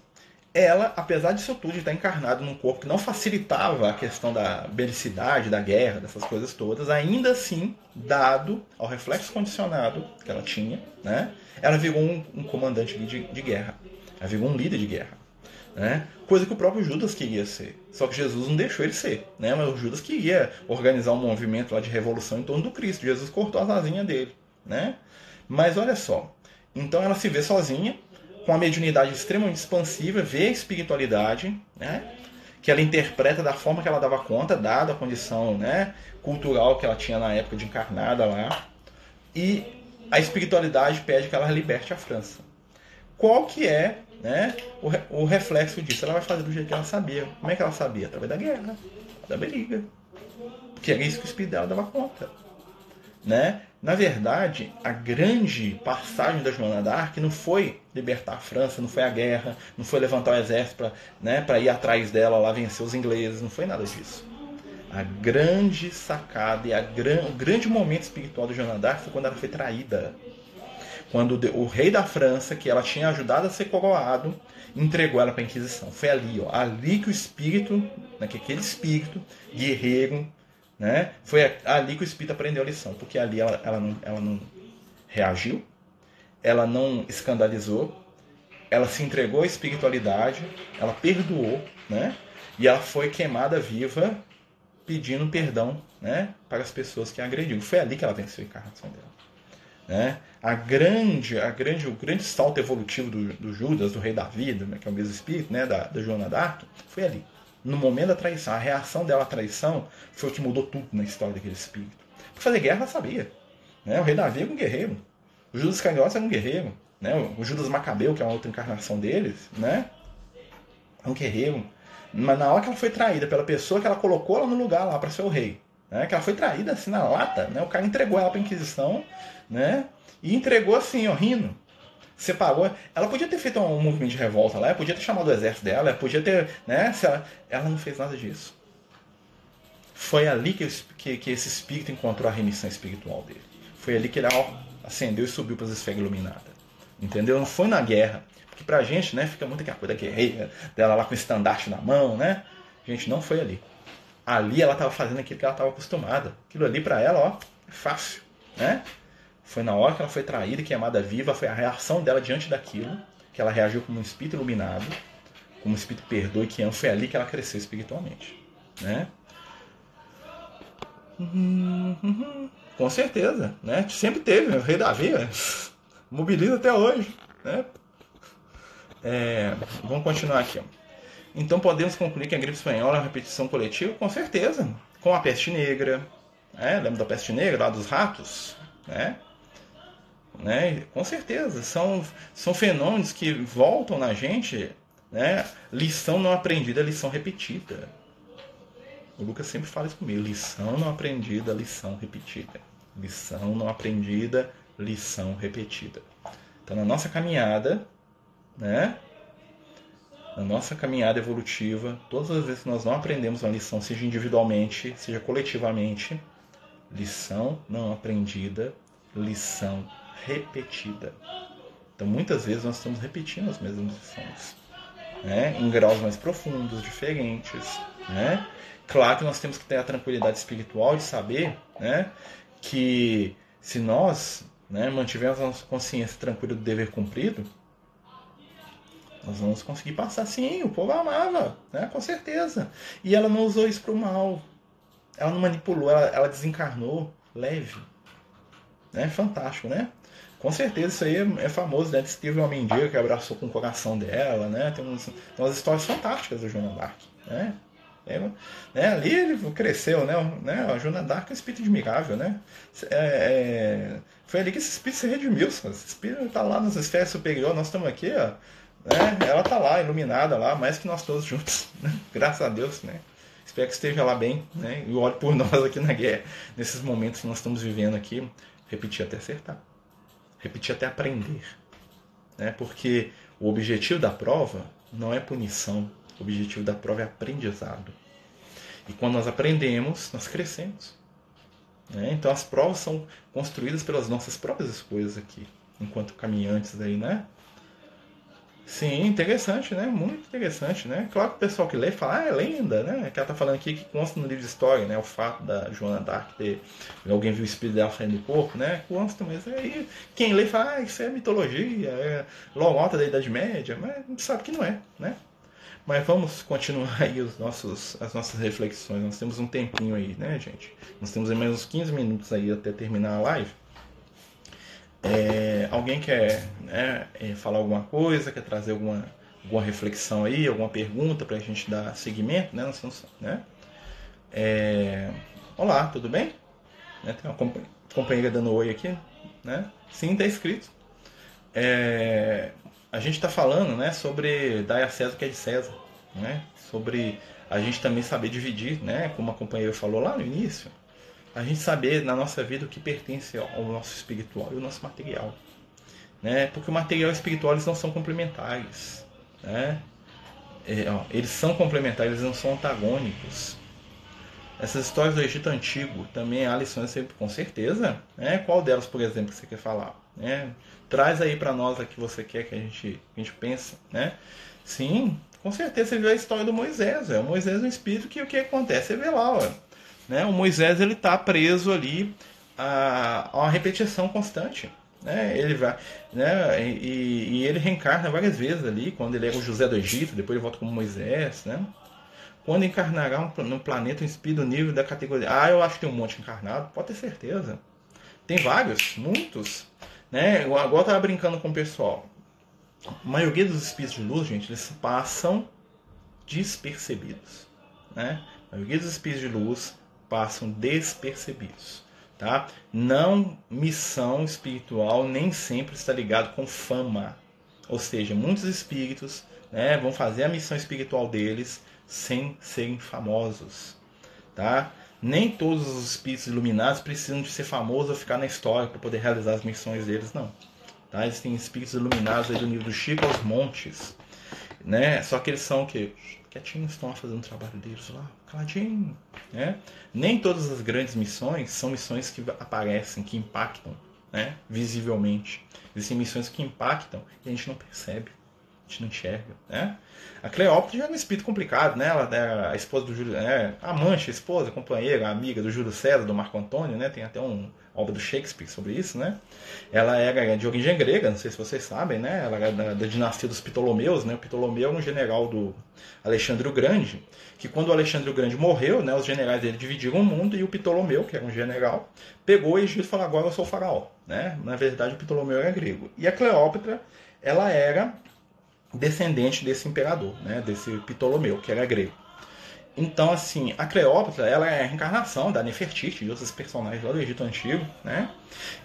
Ela, apesar disso tudo, de estar encarnada num corpo que não facilitava a questão da belicidade, da guerra, dessas coisas todas, ainda assim, dado ao reflexo condicionado que ela tinha, né? Ela virou um, um comandante de, de guerra. Ela virou um líder de guerra. Né? Coisa que o próprio Judas queria ser. Só que Jesus não deixou ele ser. Né? Mas o Judas queria organizar um movimento lá de revolução em torno do Cristo. Jesus cortou as asinhas dele né? Mas olha só, então ela se vê sozinha, com uma mediunidade extremamente expansiva, vê a espiritualidade, né? que ela interpreta da forma que ela dava conta, dada a condição né, cultural que ela tinha na época de encarnada lá, e a espiritualidade pede que ela liberte a França. Qual que é né, o, o reflexo disso? Ela vai fazer do jeito que ela sabia. Como é que ela sabia? Através da guerra, da briga. Porque era isso que o espírito dela dava conta. Né? Na verdade, a grande passagem da Joana d'Arc não foi libertar a França, não foi a guerra, não foi levantar o exército para né, ir atrás dela lá vencer os ingleses, não foi nada disso. A grande sacada e a gran, o grande momento espiritual da Joana d'Arc foi quando ela foi traída. Quando o rei da França, que ela tinha ajudado a ser coroado, entregou ela para a Inquisição. Foi ali, ó, ali que o espírito, né, que aquele espírito guerreiro, né? Foi ali que o espírito aprendeu a lição, porque ali ela, ela, não, ela não reagiu, ela não escandalizou, ela se entregou à espiritualidade, ela perdoou, né? E ela foi queimada viva pedindo perdão né, para as pessoas que a agrediu. Foi ali que ela venceu a encarnação dela. Né? A grande, a grande, o grande salto evolutivo do, do Judas, do rei da vida, né, que é o mesmo espírito, né, da, da Joana d'Arc, foi ali. No momento da traição. A reação dela à traição foi o que mudou tudo na história daquele espírito. Para fazer guerra, ela sabia. Né? O rei Davi era um guerreiro. O Judas Iscariotes era um guerreiro. Né? O Judas Macabeu, que é uma outra encarnação deles, né? é um guerreiro. Mas na hora que ela foi traída pela pessoa que ela colocou ela no lugar lá para ser o rei, né? que ela foi traída assim na lata, né? o cara entregou ela para Inquisição né? e entregou assim, ó, rindo. Separou. Ela podia ter feito um movimento de revolta lá, ela podia ter chamado o exército dela, ela podia ter. Né? Ela, ela não fez nada disso. Foi ali que, que, que, esse espírito encontrou a remissão espiritual dele. Foi ali que ele ó, acendeu e subiu para as esferas iluminadas. Entendeu? Não foi na guerra. Porque pra gente, né, fica muito aquela coisa guerreira, dela lá com o estandarte na mão, né? Gente, não foi ali. Ali ela estava fazendo aquilo que ela estava acostumada. Aquilo ali para ela, ó, é fácil, né? Foi na hora que ela foi traída e queimada viva, foi a reação dela diante daquilo, que ela reagiu como um espírito iluminado, como um espírito perdoe que foi ali que ela cresceu espiritualmente, né? Com certeza, né? Sempre teve, o rei Davi mobiliza até hoje, né? É, vamos continuar aqui. Então podemos concluir que a gripe espanhola é uma repetição coletiva? Com certeza. Com a peste negra. Né? Lembra da peste negra lá dos ratos? Né? Né? Com certeza. São, são fenômenos que voltam na gente. Né? Lição não aprendida, lição repetida. O Lucas sempre fala isso comigo. Lição não aprendida, lição repetida. Lição não aprendida, lição repetida. Então, na nossa caminhada, né? Na nossa caminhada evolutiva, todas as vezes que nós não aprendemos uma lição, seja individualmente, seja coletivamente, lição não aprendida, lição repetida. Então, muitas vezes nós estamos repetindo as mesmas lições, né? em graus mais profundos, diferentes. Né? Claro que nós temos que ter a tranquilidade espiritual de saber né, que se nós né, mantivermos a nossa consciência tranquila do dever cumprido, nós vamos conseguir passar sim, o povo amava, né? com certeza. E ela não usou isso para o mal. Ela não manipulou, ela, ela desencarnou leve. Né? Fantástico, né? Com certeza isso aí é, é famoso, né? Teve uma mendiga que abraçou com o coração dela, né? Tem, uns, umas histórias fantásticas da Joana Dark, né? É, né, ali ele cresceu, né? né a Joana Dark é um espírito admirável, né? É, é, foi ali que esse espírito se redimiu. Esse espírito está lá nas esferas superiores, nós estamos aqui, ó, né? Ela tá lá, iluminada lá, mais que nós todos juntos, né? Graças a Deus, né? Espero que esteja lá bem, né? E olhe por nós aqui na guerra, nesses momentos que nós estamos vivendo aqui, repetir até acertar, repetir até aprender, né? Porque o objetivo da prova não é punição, o objetivo da prova é aprendizado. E quando nós aprendemos, nós crescemos. Né? Então as provas são construídas pelas nossas próprias escolhas aqui, enquanto caminhantes aí, né? Sim, interessante, né? Muito interessante, né? Claro que o pessoal que lê fala, ah, é lenda, né? Que ela tá falando aqui que consta no livro de história, né? O fato da Joana Dark ter. Alguém viu o espírito dela saindo do corpo, né? Consta, mas aí quem lê fala, ah, isso é mitologia, é alta da Idade Média, mas sabe que não é, né? Mas vamos continuar aí os nossos, as nossas reflexões. Nós temos um tempinho aí, né, gente? Nós temos mais uns 15 minutos aí até terminar a live. É, alguém quer né, é, falar alguma coisa, quer trazer alguma, alguma reflexão aí, alguma pergunta para a gente dar seguimento, né? Né? É, olá, tudo bem? Né, tem uma companheira dando oi aqui, né? Sim, está escrito. É, a gente está falando, né, sobre dar a César o que é de César, né? Sobre a gente também saber dividir, né? Como a companheira falou lá no início, a gente saber na nossa vida o que pertence ao nosso espiritual e o nosso material. Né? Porque o material e o espiritual eles não são complementares. Né? É, ó, eles são complementares, eles não são antagônicos. Essas histórias do Egito Antigo também há lições, com certeza. Né? Qual delas, por exemplo, que você quer falar? Né? Traz aí para nós a que você quer que a gente, a gente pense. Né? Sim, com certeza você viu a história do Moisés. É. O Moisés é um espírito que o que acontece? Você vê lá, ó, né? O Moisés ele está preso ali a, a uma repetição constante. Né? Ele vai, né? E, e, ele reencarna várias vezes ali, quando ele é o José do Egito, depois ele volta como Moisés, né? Quando encarnará no planeta um espírito nível da categoria. Ah, eu acho que tem um monte encarnado. Pode ter certeza. Tem vários, muitos. Né? Eu agora estava brincando com o pessoal. A maioria dos espíritos de luz, gente, eles passam despercebidos. Né? A maioria dos espíritos de luz passam despercebidos. Tá? Não missão espiritual nem sempre está ligado com fama. Ou seja, muitos espíritos né, vão fazer a missão espiritual deles sem serem famosos. Tá? Nem todos os espíritos iluminados precisam de ser famosos ou ficar na história para poder realizar as missões deles, não. Tá? Existem espíritos iluminados aí do nível do Chico aos montes. Né? Só que eles são o quê? quietinhos, estão fazendo o trabalho deles lá, caladinho. Né? Nem todas as grandes missões são missões que aparecem, que impactam né? visivelmente. Existem missões que impactam e a gente não percebe, a gente não enxerga. Né? A Cleópatra já é um espírito complicado, né? Ela é a esposa do Júlio, é, a mancha, a esposa, a companheira, a amiga do Júlio César, do Marco Antônio, né? Tem até um obra do Shakespeare sobre isso, né? Ela era de origem grega, não sei se vocês sabem, né? Ela era da, da dinastia dos Ptolomeus, né? O Ptolomeu era um general do Alexandre o Grande, que quando o Alexandre o Grande morreu, né? Os generais dele dividiram o mundo e o Ptolomeu, que era um general, pegou o Egito e falou: agora eu sou faraó, né? Na verdade, o Ptolomeu era grego. E a Cleópatra, ela era descendente desse imperador, né? Desse Ptolomeu, que era grego. Então, assim, a Cleópatra ela é a reencarnação da Nefertiti, de outros personagens lá do Egito Antigo, né?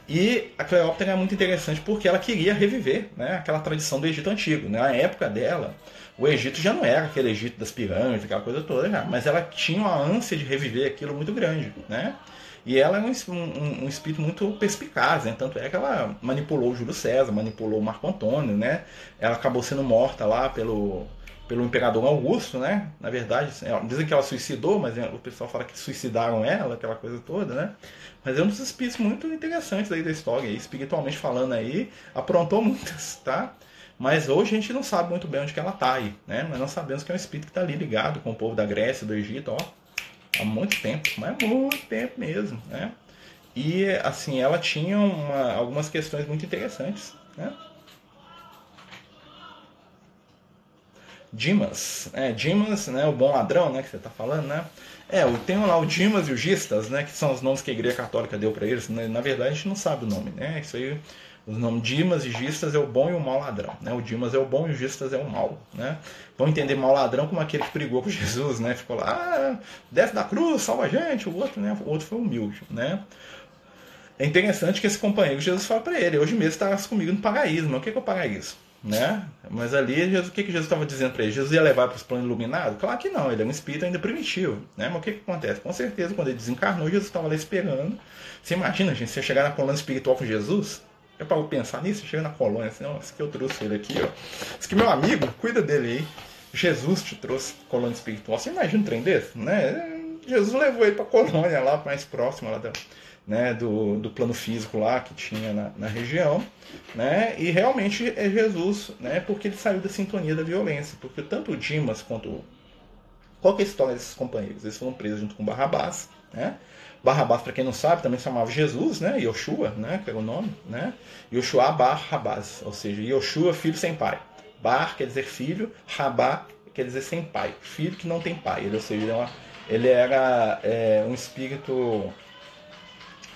E a Cleópatra é muito interessante porque ela queria reviver né, aquela tradição do Egito Antigo. Né? Na época dela, o Egito já não era aquele Egito das pirâmides, aquela coisa toda, já, mas ela tinha uma ânsia de reviver aquilo muito grande, né? E ela é um, um, um espírito muito perspicaz, né? tanto é que ela manipulou o Júlio César, manipulou o Marco Antônio, né? Ela acabou sendo morta lá pelo pelo imperador Augusto, né? Na verdade, é, dizem que ela suicidou, mas é, o pessoal fala que suicidaram ela, aquela coisa toda, né? Mas é um dos espíritos muito interessantes aí da história, espiritualmente falando aí, aprontou muitas, tá? Mas hoje a gente não sabe muito bem onde que ela está aí, né? Mas nós sabemos que é um espírito que está ali ligado com o povo da Grécia, do Egito, ó, há muito tempo, mas muito tempo mesmo, né? E assim, ela tinha uma, algumas questões muito interessantes, né? Dimas, é, Dimas, né, o bom ladrão, né, que você está falando, né? É, tem lá o Dimas e o Gistas, né, que são os nomes que a Igreja Católica deu para eles. Né? Na verdade, a gente não sabe o nome, né? Isso aí, os nomes Dimas e Gistas é o bom e o mau ladrão, né? O Dimas é o bom e o Gistas é o mau, né? Vão entender mau ladrão como aquele que brigou com Jesus, né? Ficou lá, ah, desce da cruz, salva a gente. O outro, né? O outro foi humilde, né? É interessante que esse companheiro Jesus fala para ele: hoje mesmo estás comigo no paraíso. Mas o que é o paraíso? né? Mas ali, Jesus, o que, que Jesus estava dizendo para ele? Jesus ia levar para os planos iluminados? Claro que não, ele é um espírito ainda primitivo, né? Mas o que, que acontece? Com certeza, quando ele desencarnou, Jesus estava lá esperando. Você imagina, gente, você chegar na colônia espiritual com Jesus? É para pensar nisso? Chega na colônia assim, ó, esse que eu trouxe ele aqui, ó. Esse que meu amigo, cuida dele aí. Jesus te trouxe colônia espiritual. Você imagina um trem desse, né? Jesus levou ele para colônia lá mais próxima lá da né, do, do plano físico lá que tinha na, na, região, né, e realmente é Jesus, né, porque ele saiu da sintonia da violência, porque tanto o Dimas quanto qual que é a história desses companheiros? Eles foram presos junto com Barrabás, né? Barrabás, para quem não sabe, também se chamava Jesus, né? Yoshua, né? Que era o nome, né? Yoshua Barrabás, ou seja, Yoshua, filho sem pai. Bar quer dizer filho, Rabá quer dizer sem pai, filho que não tem pai. Ele, ou seja, ele, é ele era é, um espírito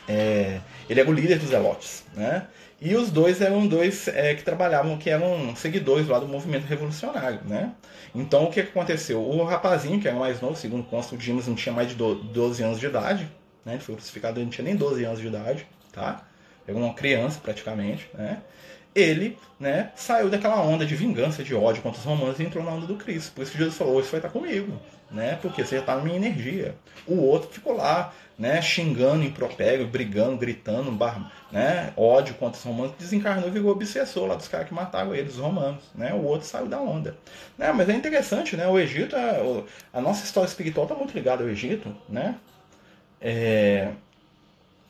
é, ele era o líder dos Zelotes, né? E os dois eram dois é, que trabalhavam, que eram seguidores lá do movimento revolucionário, né? Então o que aconteceu? O rapazinho, que era mais novo, segundo consta, o Dimas não tinha mais de 12 anos de idade, né? Foi crucificado, ele não tinha nem 12 anos de idade, tá? Era uma criança praticamente, né? Ele, né, saiu daquela onda de vingança, de ódio contra os romanos e entrou na onda do Cristo. Por isso que Jesus falou: Isso vai estar comigo, né? Porque você já está na minha energia. O outro ficou lá, né, xingando, impropério, brigando, gritando, bar, né, ódio contra os romanos, desencarnou e virou obsessor lá dos caras que mataram eles, os romanos. Né, o outro saiu da onda. Né, mas é interessante, né, o Egito, é, a nossa história espiritual está muito ligada ao Egito. Né, é,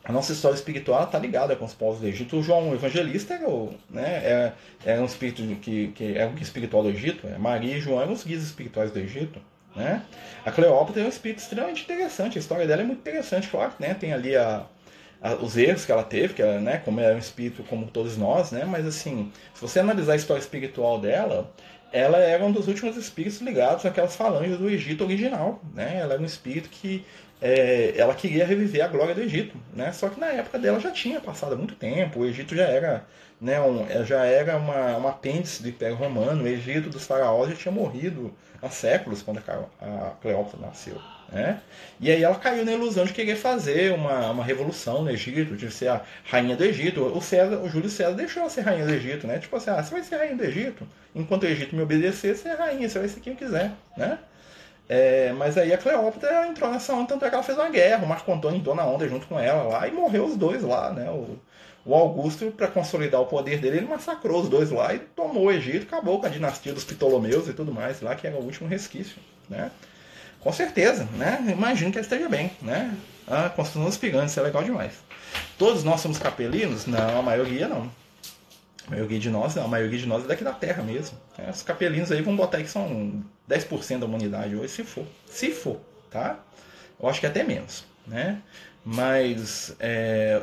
a nossa história espiritual está ligada com os povos do Egito. O João Evangelista era, o, né, era, era um espírito que, que era o guia espiritual do Egito. Maria e João eram os guias espirituais do Egito. Né? A Cleópatra é um espírito extremamente interessante, a história dela é muito interessante, claro, né? tem ali a, a, os erros que ela teve, que ela, né, como é um espírito como todos nós, né? mas assim, se você analisar a história espiritual dela, ela era um dos últimos espíritos ligados àquelas falanges do Egito original. Né? Ela era um espírito que é, ela queria reviver a glória do Egito. Né? Só que na época dela já tinha passado muito tempo, o Egito já era, né, um, já era uma, uma apêndice do Império Romano, o Egito dos faraós já tinha morrido há séculos quando a, a Cleópatra nasceu. Né? E aí ela caiu na ilusão de querer fazer uma, uma revolução no Egito, de ser a rainha do Egito. O, César, o Júlio César deixou ela ser rainha do Egito, né? Tipo assim, ah, você vai ser rainha do Egito, enquanto o Egito me obedecer, você é rainha, você vai ser quem quiser, né? É, mas aí a Cleópatra entrou nessa onda, tanto é que ela fez uma guerra, o Marco Antônio entrou na onda junto com ela lá e morreu os dois lá, né? O, o Augusto, para consolidar o poder dele, ele massacrou os dois lá e tomou o Egito, acabou com a dinastia dos Ptolomeus e tudo mais lá, que era o último resquício, né? Com certeza, né? Imagino que ela esteja bem, né? A construção dos gigantes é legal demais. Todos nós somos capelinos? Não, a maioria não. Maioria de nós. A maioria de nós é daqui da Terra mesmo. É, os capelinos aí vão botar aí que são 10% da humanidade hoje, se for. Se for, tá? Eu acho que até menos, né? Mas é,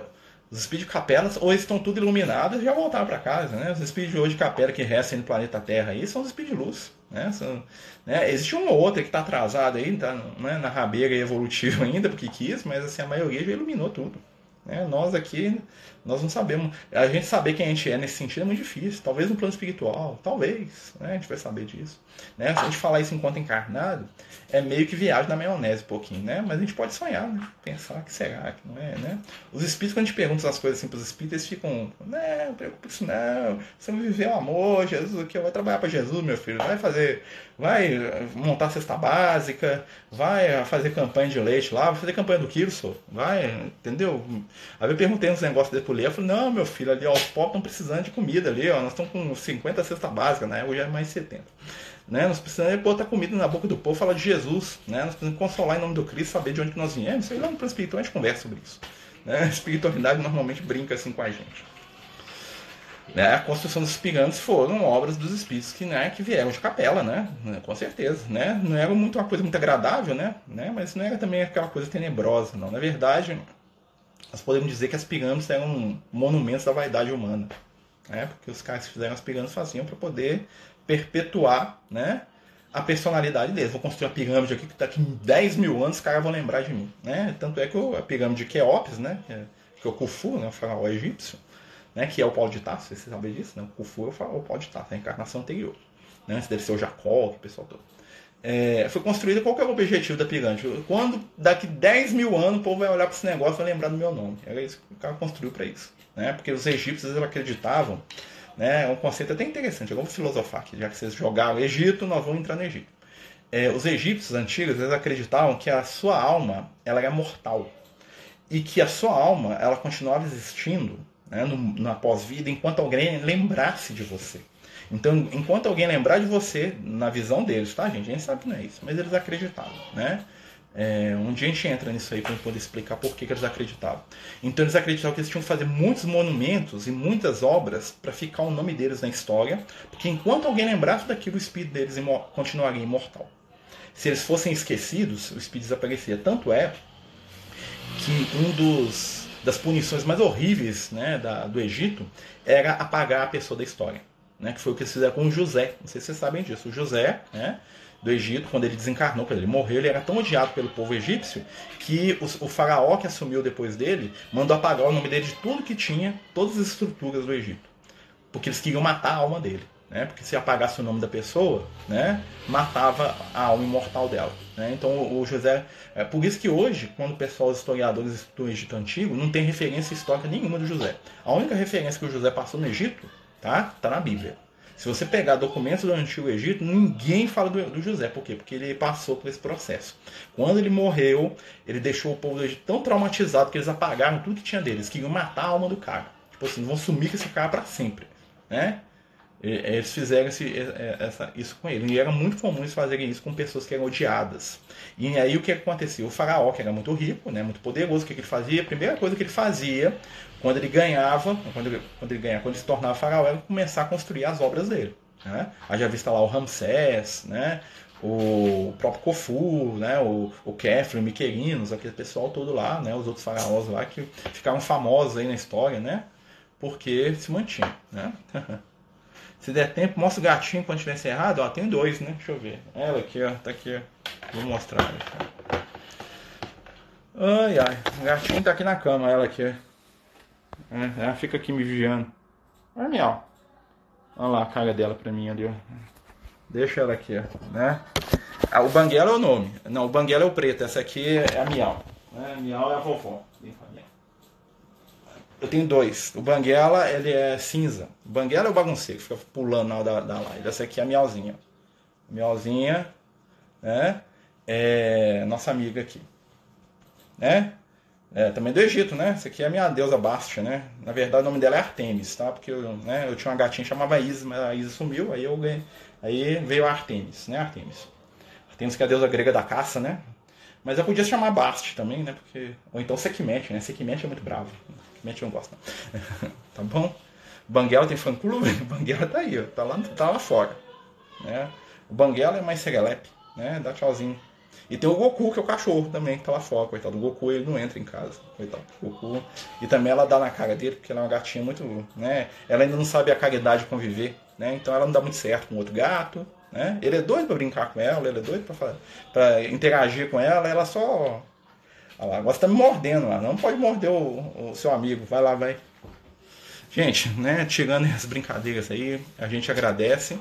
os espíritos de capelas, eles estão tudo iluminados e já voltaram para casa, né? Os espíritos hoje de capela que restam no planeta Terra aí são os espíritos de luz, né? São, né? Existe uma ou outra que está atrasada aí, tá né? na rabeira evolutiva ainda, porque quis, mas assim, a maioria já iluminou tudo. Né? Nós aqui, nós não sabemos. A gente saber quem a gente é nesse sentido é muito difícil. Talvez no plano espiritual, talvez. Né? A gente vai saber disso. Né? Se a gente falar isso enquanto encarnado, é meio que viagem na maionese um pouquinho, né? Mas a gente pode sonhar, né? Pensar que será, que não é, né? Os espíritos, quando a gente pergunta essas coisas assim para os espíritos, eles ficam, não, não preocupa isso não. Você vai viver o amor, Jesus aqui, vai trabalhar para Jesus, meu filho. Vai fazer, vai montar a cesta básica, vai fazer campanha de leite lá, vai fazer campanha do Kirso, vai, entendeu? Aí eu perguntei uns negócios dele Lê, eu falei, não, meu filho, ali, ó, os pobres estão precisando de comida ali, ó, nós estamos com 50 cesta básica, né? Hoje é mais 70. Né? Nós precisamos botar comida na boca do povo, falar de Jesus. Né? Nós precisamos consolar em nome do Cristo, saber de onde nós viemos. Sei lá, no espiritual a gente conversa sobre isso. Né? A espiritualidade normalmente brinca assim com a gente. Né? A construção dos pirâmides foram obras dos espíritos que, né, que vieram de capela, né? Com certeza. Né? Não era muito uma coisa muito agradável, né? né? Mas não era também aquela coisa tenebrosa, não. Na verdade, nós podemos dizer que as pirâmides eram monumentos da vaidade humana. Né? Porque os caras que fizeram as pirâmides faziam para poder perpetuar né, a personalidade deles. Vou construir a pirâmide aqui que daqui 10 mil anos os caras vão lembrar de mim. Né? Tanto é que a pirâmide de Queopes, né, que é, que é o Khufu, né, o faraó egípcio, né, que é o Paulo de Tarso, você sabe disso, né? o Khufu é o, Paulo de Tarso, a encarnação anterior. Né? Esse deve ser o Jacó, o pessoal todo. É, foi construída, qual que é o objetivo da pirâmide? Quando daqui 10 mil anos o povo vai olhar para esse negócio e vai lembrar do meu nome. Era isso que o cara construiu para isso. Né? Porque os egípcios acreditavam né? É um conceito até interessante. Vamos filosofar aqui, já que vocês jogaram Egito, nós vamos entrar no Egito. É, os egípcios antigos eles acreditavam que a sua alma ela era mortal e que a sua alma ela continuava existindo né, no, na pós-vida enquanto alguém lembrasse de você. Então, enquanto alguém lembrar de você, na visão deles, tá, gente? A gente sabe que não é isso, mas eles acreditavam, né? É, um dia a gente entra nisso aí para poder explicar por que, que, eles acreditavam. Então eles acreditavam que eles tinham que fazer muitos monumentos e muitas obras para ficar o nome deles na história, porque enquanto alguém lembrasse daquilo, o espírito deles continuaria imortal. Se eles fossem esquecidos, o espírito desaparecia. Tanto é que um dos das punições mais horríveis né, da, do Egito era apagar a pessoa da história. Né, que foi o que eles fizeram com José. Não sei se vocês sabem disso. O José, né, do Egito, quando ele desencarnou, quando ele morreu, ele era tão odiado pelo povo egípcio que o, o, faraó que assumiu depois dele mandou apagar o nome dele de tudo que tinha, todas as estruturas do Egito. Porque eles queriam matar a alma dele. Né? Porque se apagasse o nome da pessoa, né? matava a alma imortal dela. Né? Então o José. É por isso que hoje, quando o pessoal, os historiadores do Egito Antigo, não tem referência histórica nenhuma do José. A única referência que o José passou no Egito tá, tá na Bíblia. Se você pegar documentos do Antigo Egito, ninguém fala do, do, José. Por quê? Porque ele passou por esse processo. Quando ele morreu, ele deixou o povo do Egito tão traumatizado que eles apagaram tudo que tinha deles. Queriam matar a alma do cara. Tipo assim, vão sumir com esse cara para sempre. Né? Eles fizeram esse, essa, isso com ele. E era muito comum eles fazerem isso com pessoas que eram odiadas. E aí o que acontecia? O faraó, que era muito rico, né, muito poderoso, o que ele fazia? A primeira coisa que ele fazia quando ele ganhava, quando ele, quando ele ganhava, quando ele se tornava faraó, era começar a construir as obras dele. Né? já vista lá o Ramsés, né? o próprio Kofu, né? o, o Kefren, o Miquelinos, aquele pessoal todo lá, né? os outros faraós lá que ficaram famosos aí na história, né? porque se mantinham. Né? Se der tempo, mostra o gatinho quando tiver encerrado. Ó, tem dois, né? Deixa eu ver. Ela aqui, ó. Tá aqui, ó. Vou mostrar. Ai, ai. O gatinho tá aqui na cama, ela aqui. É, ela fica aqui me vigiando. Olha, miau. Olha lá a cara dela pra mim ali, ó. Deixa ela aqui, ó. Né? Ah, o Banguela é o nome. Não, o Banguela é o preto. Essa aqui é a Miau. Né? Miau é a vovó. Eu tenho dois. O Banguela, ele é cinza. O Banguela é o bagunceiro, fica pulando na da, da live. Essa aqui é a Miauzinha. Miauzinha, né? É nossa amiga aqui. Né? É, também do Egito, né? Essa aqui é a minha deusa Bastia, né? Na verdade, o nome dela é Artemis, tá? Porque eu, né, eu tinha uma gatinha que chamava Isis, mas a Isis sumiu, aí eu ganhei. Aí veio a Artemis, né? Artemis. Artemis que é a deusa grega da caça, né? Mas eu podia chamar Bast também, né? Porque... Ou então Sekhmet, né? Sekhmet é muito bravo. Eu não gosto, tá bom? Banguela tem fã-clube? Banguela tá aí, ó. Tá lá, tá lá fora. Né? O Banguela é mais Segelepe, né? Dá tchauzinho. E tem o Goku, que é o cachorro também, que tá lá fora, coitado. O Goku, ele não entra em casa, coitado. Goku. E também ela dá na cara dele, porque ela é uma gatinha muito, né? Ela ainda não sabe a caridade de conviver, né? Então ela não dá muito certo com outro gato, né? Ele é doido pra brincar com ela, ele é doido pra interagir com ela, ela só. Olha lá, agora você tá me mordendo lá. Não pode morder o, o seu amigo. Vai lá, vai. Gente, né? Tirando as brincadeiras aí, a gente agradece.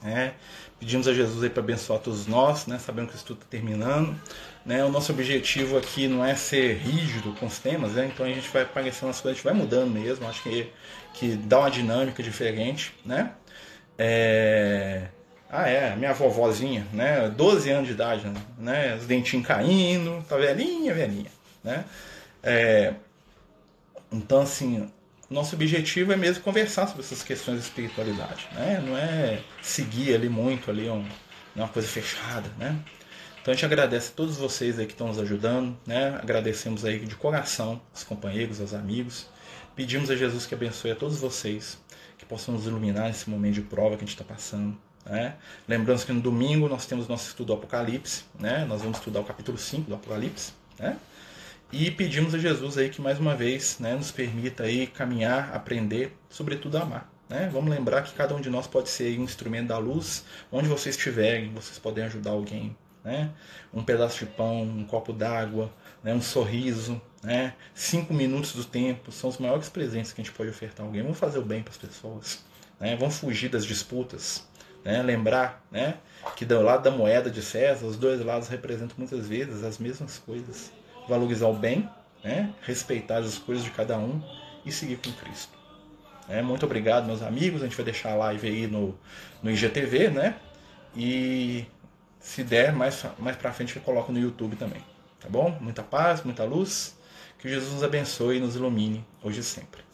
Né? Pedimos a Jesus aí para abençoar todos nós, né? Sabendo que o estudo está terminando. Né? O nosso objetivo aqui não é ser rígido com os temas, né? Então a gente vai aparecendo as coisas, a gente vai mudando mesmo. Acho que, que dá uma dinâmica diferente, né? É... Ah, é, minha vovozinha, né? 12 anos de idade, né? Os dentinhos caindo, tá velhinha, velhinha, né? É... Então, assim, nosso objetivo é mesmo conversar sobre essas questões de espiritualidade, né? Não é seguir ali muito ali um, uma coisa fechada, né? Então a gente agradece a todos vocês aí que estão nos ajudando, né? Agradecemos aí de coração os companheiros, os amigos. Pedimos a Jesus que abençoe a todos vocês, que possam nos iluminar nesse momento de prova que a gente está passando. Né? Lembrando que no domingo nós temos nosso estudo do Apocalipse, né? nós vamos estudar o capítulo 5 do Apocalipse. Né? E pedimos a Jesus aí que mais uma vez né, nos permita aí caminhar, aprender, sobretudo amar. Né? Vamos lembrar que cada um de nós pode ser um instrumento da luz, onde vocês estiverem, vocês podem ajudar alguém. Né? Um pedaço de pão, um copo d'água, né? um sorriso, né? cinco minutos do tempo são os maiores presentes que a gente pode ofertar a alguém. Vamos fazer o bem para as pessoas. Né? Vamos fugir das disputas. Né? Lembrar né? que do lado da moeda de César, os dois lados representam muitas vezes as mesmas coisas valorizar o bem, né? respeitar as escolhas de cada um e seguir com Cristo. É, muito obrigado, meus amigos. A gente vai deixar a live aí no, no IGTV, né? E se der, mais, mais pra frente eu coloco no YouTube também. Tá bom? Muita paz, muita luz. Que Jesus nos abençoe e nos ilumine hoje e sempre.